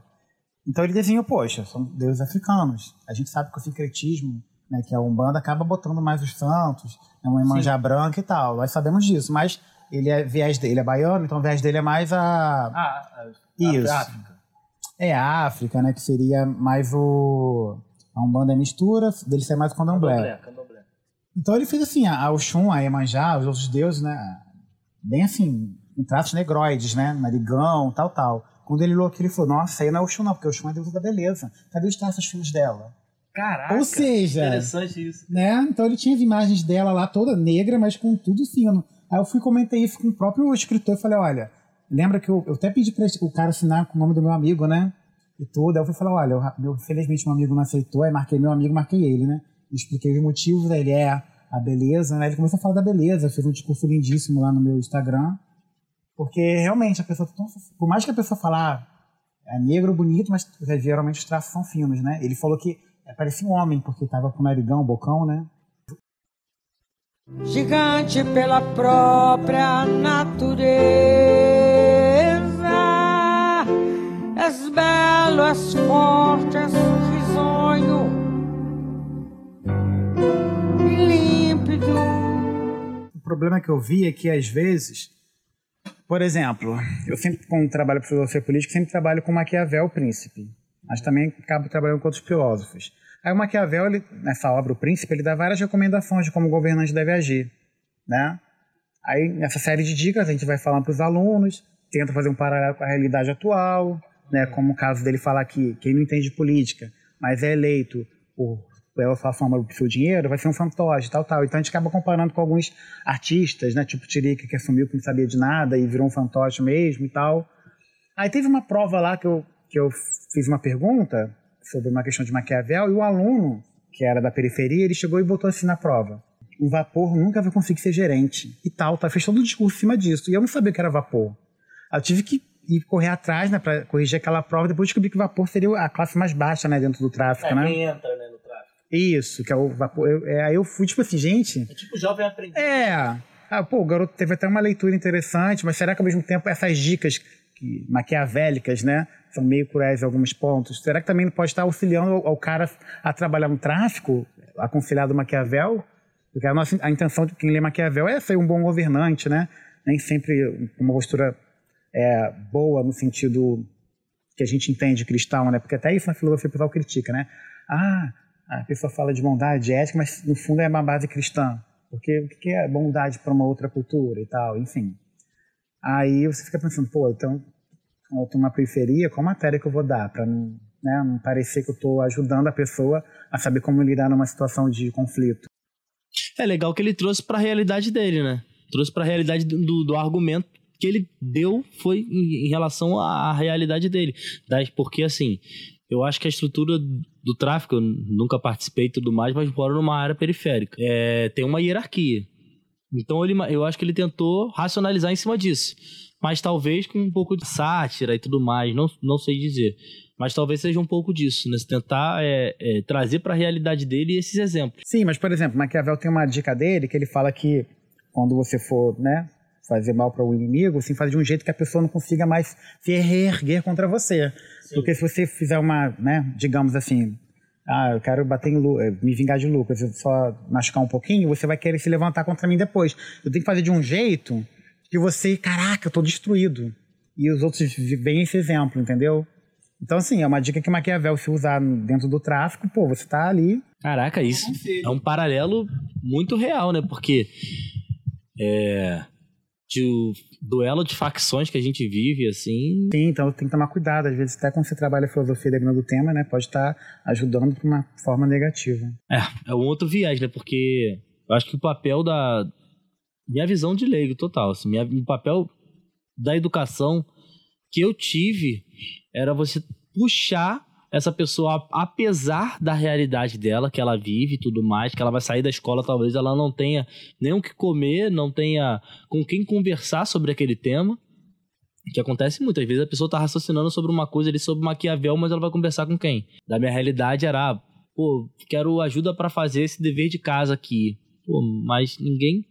Speaker 6: Então ele desenhou, poxa, são deuses africanos. A gente sabe que o sincretismo, né, que é a Umbanda, acaba botando mais os santos, é uma Imanjá branca e tal. Nós sabemos disso, mas ele é viés dele, ele é baiano, então o viés dele é mais a.
Speaker 4: Ah, a, Isso. A África.
Speaker 6: É a África, né? Que seria mais o. A Umbanda é mistura, dele sai mais o candomblé.
Speaker 4: Candomblé, candomblé.
Speaker 6: Então ele fez assim, a Oxum, a Iemanjá, os outros deuses, né? Bem assim, em traços negroides, né? Narigão, tal, tal. Quando ele olhou aquilo, ele falou, nossa, aí não é Oxum não, porque Oxum é a deusa da beleza. Cadê os traços finos dela?
Speaker 4: Caraca.
Speaker 6: Ou seja,
Speaker 4: Interessante isso.
Speaker 6: né? Então ele tinha as imagens dela lá toda negra, mas com tudo fino. Aí eu fui comentei isso com o próprio escritor e falei, olha, lembra que eu, eu até pedi para o cara assinar com o nome do meu amigo, né? E tudo. Aí eu fui falar, olha, eu, meu, felizmente meu amigo não aceitou, aí marquei meu amigo, marquei ele, né? Expliquei os motivos, aí ele é a beleza, né? Ele começou a falar da beleza, fez um discurso lindíssimo lá no meu Instagram. Porque realmente a pessoa, por mais que a pessoa falar é negro, bonito, mas geralmente os traços são finos, né? Ele falou que parecia um homem, porque tava com o narigão, bocão, né?
Speaker 3: Gigante pela própria natureza, és belo, és forte, és risonho, límpido.
Speaker 6: O problema que eu vi é que às vezes, por exemplo, eu sempre, quando trabalho com filosofia política, sempre trabalho com Maquiavel, príncipe, mas também acabo trabalhando com outros filósofos. Aí o Maquiavel, ele, nessa obra, O Príncipe, ele dá várias recomendações de como o governante deve agir, né? Aí, nessa série de dicas, a gente vai falando para os alunos, tenta fazer um paralelo com a realidade atual, né? Como o caso dele falar que quem não entende política, mas é eleito por pela sua fama do seu dinheiro, vai ser um fantoche, tal, tal. Então a gente acaba comparando com alguns artistas, né? Tipo Tirica, que assumiu que não sabia de nada e virou um fantoche mesmo e tal. Aí teve uma prova lá que eu, que eu fiz uma pergunta sobre uma questão de Maquiavel, e o aluno, que era da periferia, ele chegou e botou assim na prova. Um vapor nunca vai conseguir ser gerente. E tal, tá? Fez todo o discurso em cima disso. E eu não sabia o que era vapor. Eu tive que ir correr atrás, né, para corrigir aquela prova. Depois descobri que vapor seria a classe mais baixa, né, dentro do tráfico,
Speaker 4: é,
Speaker 6: né?
Speaker 4: entra, né.
Speaker 6: Isso, que é o vapor. Eu, é, aí eu fui, tipo assim, gente.
Speaker 4: É tipo jovem aprendiz.
Speaker 6: É. Ah, pô, o garoto teve até uma leitura interessante, mas será que ao mesmo tempo essas dicas que, maquiavélicas, né? São meio cruéis em alguns pontos. Será que também não pode estar auxiliando ao, cara a trabalhar no tráfico, aconselhado Maquiavel? Porque a, nossa, a intenção de quem lê Maquiavel é ser um bom governante, né? Nem sempre uma postura é, boa no sentido que a gente entende cristão, né? Porque até isso na filosofia pessoal critica, né? Ah, a pessoa fala de bondade ética, mas no fundo é uma base cristã. Porque o que é bondade para uma outra cultura e tal, enfim. Aí você fica pensando, pô, então, eu estou na periferia, qual matéria que eu vou dar para não, né, não parecer que eu estou ajudando a pessoa a saber como lidar numa situação de conflito?
Speaker 4: É legal que ele trouxe para a realidade dele, né? Trouxe para a realidade do, do argumento que ele deu foi em, relação à, realidade dele. Porque, assim, eu acho que a estrutura do tráfico, eu nunca participei e tudo mais, mas moro numa área periférica. É, tem uma hierarquia. Então ele, eu acho que ele tentou racionalizar em cima disso. Mas talvez com um pouco de sátira e tudo mais, não, não sei dizer. Mas talvez seja um pouco disso, né? Se tentar é, é, trazer para a realidade dele esses exemplos.
Speaker 6: Sim, mas por exemplo, Maquiavel tem uma dica dele que ele fala que quando você for, né, fazer mal para o inimigo, assim, faz de um jeito que a pessoa não consiga mais se reerguer contra você. Sim. Porque se você fizer uma, né, digamos assim, ah, eu quero bater em Lu eh, me vingar de Lucas, eu só machucar um pouquinho, você vai querer se levantar contra mim depois. Eu tenho que fazer de um jeito que você, caraca, eu tô destruído. E os outros veem esse exemplo, entendeu? Então, assim, é uma dica que Maquiavel se usar dentro do tráfico, pô, você tá ali.
Speaker 4: Caraca, isso é um paralelo muito real, né? Porque é, de duelo de facções que a gente vive, assim.
Speaker 6: Sim, então tem que tomar cuidado. Às vezes, até quando você trabalha filosofia dependendo do tema, né, pode estar ajudando de uma forma negativa.
Speaker 4: É, é um outro viés, né? Porque eu acho que o papel da. Minha visão de leigo total, assim, minha, o papel da educação que eu tive era você puxar essa pessoa, apesar da realidade dela, que ela vive e tudo mais, que ela vai sair da escola, talvez ela não tenha nem o que comer, não tenha com quem conversar sobre aquele tema. Que acontece muitas vezes, a pessoa está raciocinando sobre uma coisa ali, sobre Maquiavel, mas ela vai conversar com quem? Da minha realidade era, ah, pô, quero ajuda para fazer esse dever de casa aqui. Pô, mas ninguém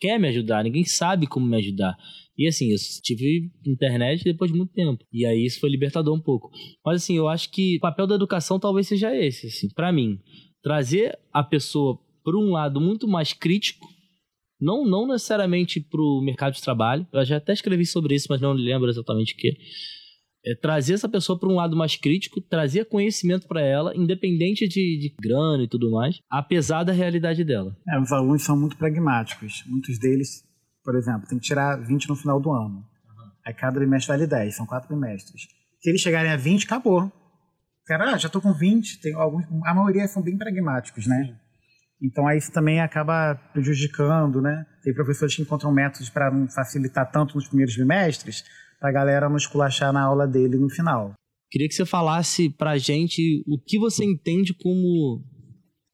Speaker 4: quer me ajudar, ninguém sabe como me ajudar. E assim, eu tive internet depois de muito tempo. E aí isso foi libertador um pouco. Mas assim, eu acho que o papel da educação talvez seja esse, assim, para mim. Trazer a pessoa para um lado muito mais crítico, não, não necessariamente para o mercado de trabalho. Eu já até escrevi sobre isso, mas não lembro exatamente o que. é trazer essa pessoa para um lado mais crítico, trazer conhecimento para ela, independente de, de, grana e tudo mais, apesar da realidade dela.
Speaker 6: É, os alunos são muito pragmáticos. Muitos deles, por exemplo, tem que tirar 20 no final do ano. Uhum. Aí cada trimestre vale 10, são quatro trimestres. Se eles chegarem a 20, acabou. Cara, ah, já estou com 20. Tem alguns, a maioria são bem pragmáticos, né? Sim. Então aí isso também acaba prejudicando, né? Tem professores que encontram métodos para não facilitar tanto nos primeiros bimestres, para a galera não esculachar na aula dele no final.
Speaker 4: Queria que você falasse para a gente o que você entende como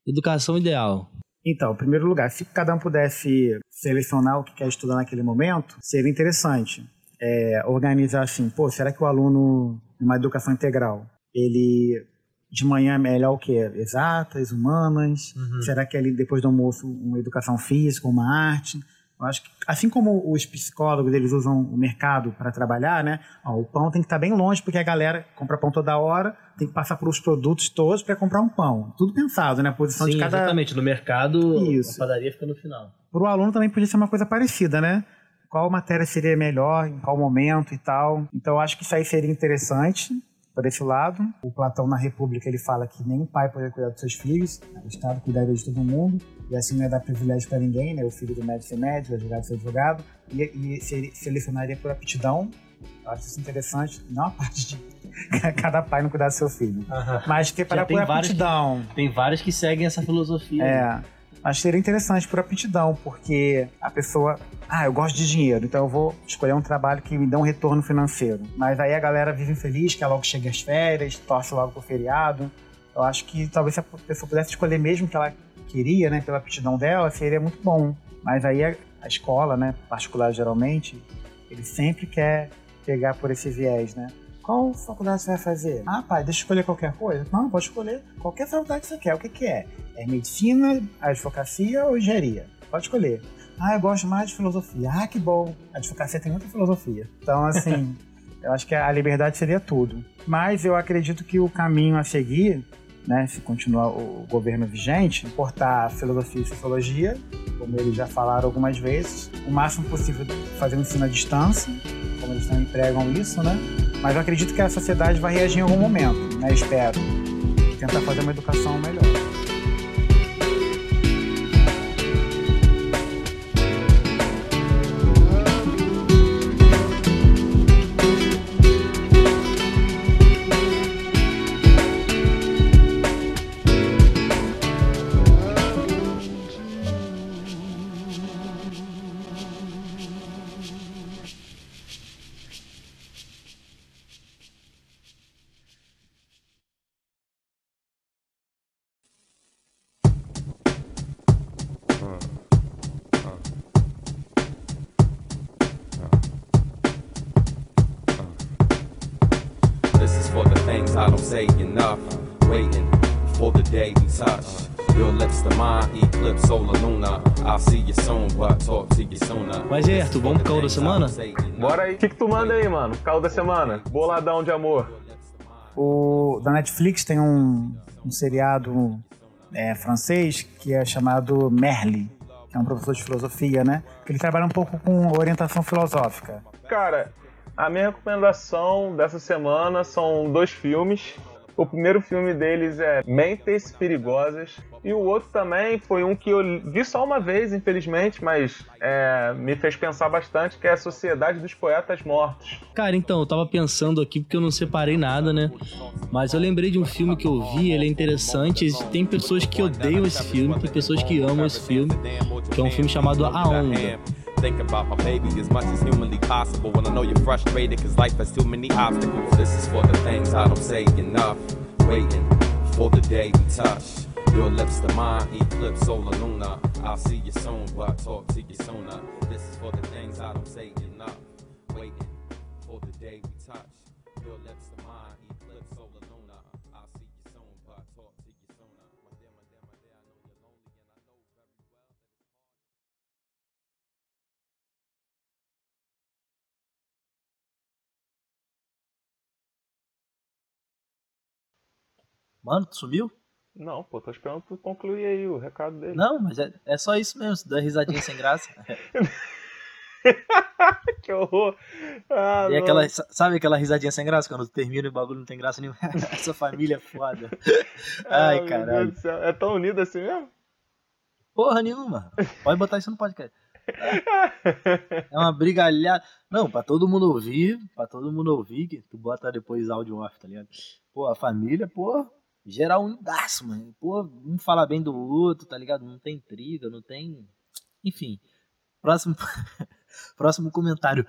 Speaker 4: educação ideal.
Speaker 6: Então, em primeiro lugar, se cada um pudesse selecionar o que quer estudar naquele momento, seria interessante. É, organizar assim, pô, será que o aluno, numa educação integral, ele de manhã é melhor o quê? Exatas, humanas? Uhum. Será que ali depois do almoço uma educação física, uma arte? Eu acho que, assim como os psicólogos eles usam o mercado para trabalhar, né? Ó, o pão tem que estar tá bem longe porque a galera compra pão toda hora, tem que passar por os produtos todos para comprar um pão. Tudo pensado, né? A posição
Speaker 4: Sim,
Speaker 6: de cada.
Speaker 4: Exatamente. No mercado, Isso. a padaria fica no final.
Speaker 6: Para o aluno também podia ser uma coisa parecida, né? Qual matéria seria melhor, em qual momento e tal. Então, eu acho que isso aí seria interessante por esse lado. O Platão na República ele fala que nenhum pai pode cuidar dos seus filhos, o Estado cuidaria de todo mundo, e assim não é dar privilégio para ninguém, né? O filho do médico ser médico, o advogado ser advogado, e, e se, selecionaria por aptidão. Eu acho isso interessante, não a parte de cada pai não cuidar do seu filho, mas que para por aptidão.
Speaker 4: Que, tem vários que seguem essa filosofia.
Speaker 6: É. Né? Mas seria interessante por aptidão, porque a pessoa ah, eu gosto de dinheiro, então eu vou escolher um trabalho que me dê um retorno financeiro. Mas aí a galera vive infeliz, que logo chega as férias, torce logo pro feriado. Eu acho que talvez se a pessoa pudesse escolher mesmo o que ela queria, né, pela aptidão dela, seria muito bom. Mas aí a, a escola, né, particular geralmente, ele sempre quer pegar por esse viés, né? Qual faculdade você vai fazer? Ah, pai, deixa eu escolher qualquer coisa. Não, pode escolher qualquer faculdade que você quer. O que, que é? É medicina, advocacia ou engenharia? Pode escolher. Ah, eu gosto mais de filosofia. Ah, que bom. A advocacia tem muita filosofia. Então, assim, eu acho que a liberdade seria tudo. Mas eu acredito que o caminho a seguir, né, se continuar o governo vigente, importar filosofia e sociologia, como eles já falaram algumas vezes, o máximo possível fazer um ensino à distância, como eles também pregam isso, né? Mas eu acredito que a sociedade vai reagir em algum momento, né? Espero. Tentar fazer uma educação melhor.
Speaker 4: Vamos pro caô da semana?
Speaker 5: Bora aí. O que, que tu manda aí, mano? Caô da semana. Boladão de amor.
Speaker 6: O, da Netflix tem um, um seriado é, francês que é chamado Merli, que é um professor de filosofia, né? Que ele trabalha um pouco com orientação filosófica.
Speaker 5: Cara, a minha recomendação dessa semana são dois filmes. O primeiro filme deles é Mentes Perigosas. E o outro também foi um que eu vi só uma vez, infelizmente, mas é, me fez pensar bastante, que é a Sociedade dos Poetas Mortos.
Speaker 4: Cara, então, eu tava pensando aqui porque eu não separei nada, né? Mas eu lembrei de um filme que eu vi, ele é interessante. Tem pessoas que odeiam esse filme, tem pessoas que amam esse filme, que é um filme chamado A Onda. Think about my baby as much as humanly possible. When I know you're frustrated, cause life has too many obstacles. This is for the things I don't say enough. Waiting for the day we touch. Your lips to mine, eclipse solar luna. I'll see you soon, but I'll talk to you sooner. This is for the things Mano, tu sumiu?
Speaker 5: Não, pô, tô esperando tu concluir aí o recado dele.
Speaker 4: Não, mas é, é só isso mesmo, dá risadinha sem graça.
Speaker 5: que horror. Ah,
Speaker 4: e aquela, sabe aquela risadinha sem graça? Quando termina e o bagulho não tem graça nenhuma. Essa família é foda. Ai, ah, caralho.
Speaker 5: É tão unido assim mesmo?
Speaker 4: Porra nenhuma. Pode botar isso no podcast. É uma brigalhada. Não, pra todo mundo ouvir, pra todo mundo ouvir, que tu bota depois áudio off, tá ligado? Pô, a família, pô, geral unidaço, mano. Pô, um fala bem do outro, tá ligado? Não tem intriga, não tem. Enfim. Próximo, próximo comentário.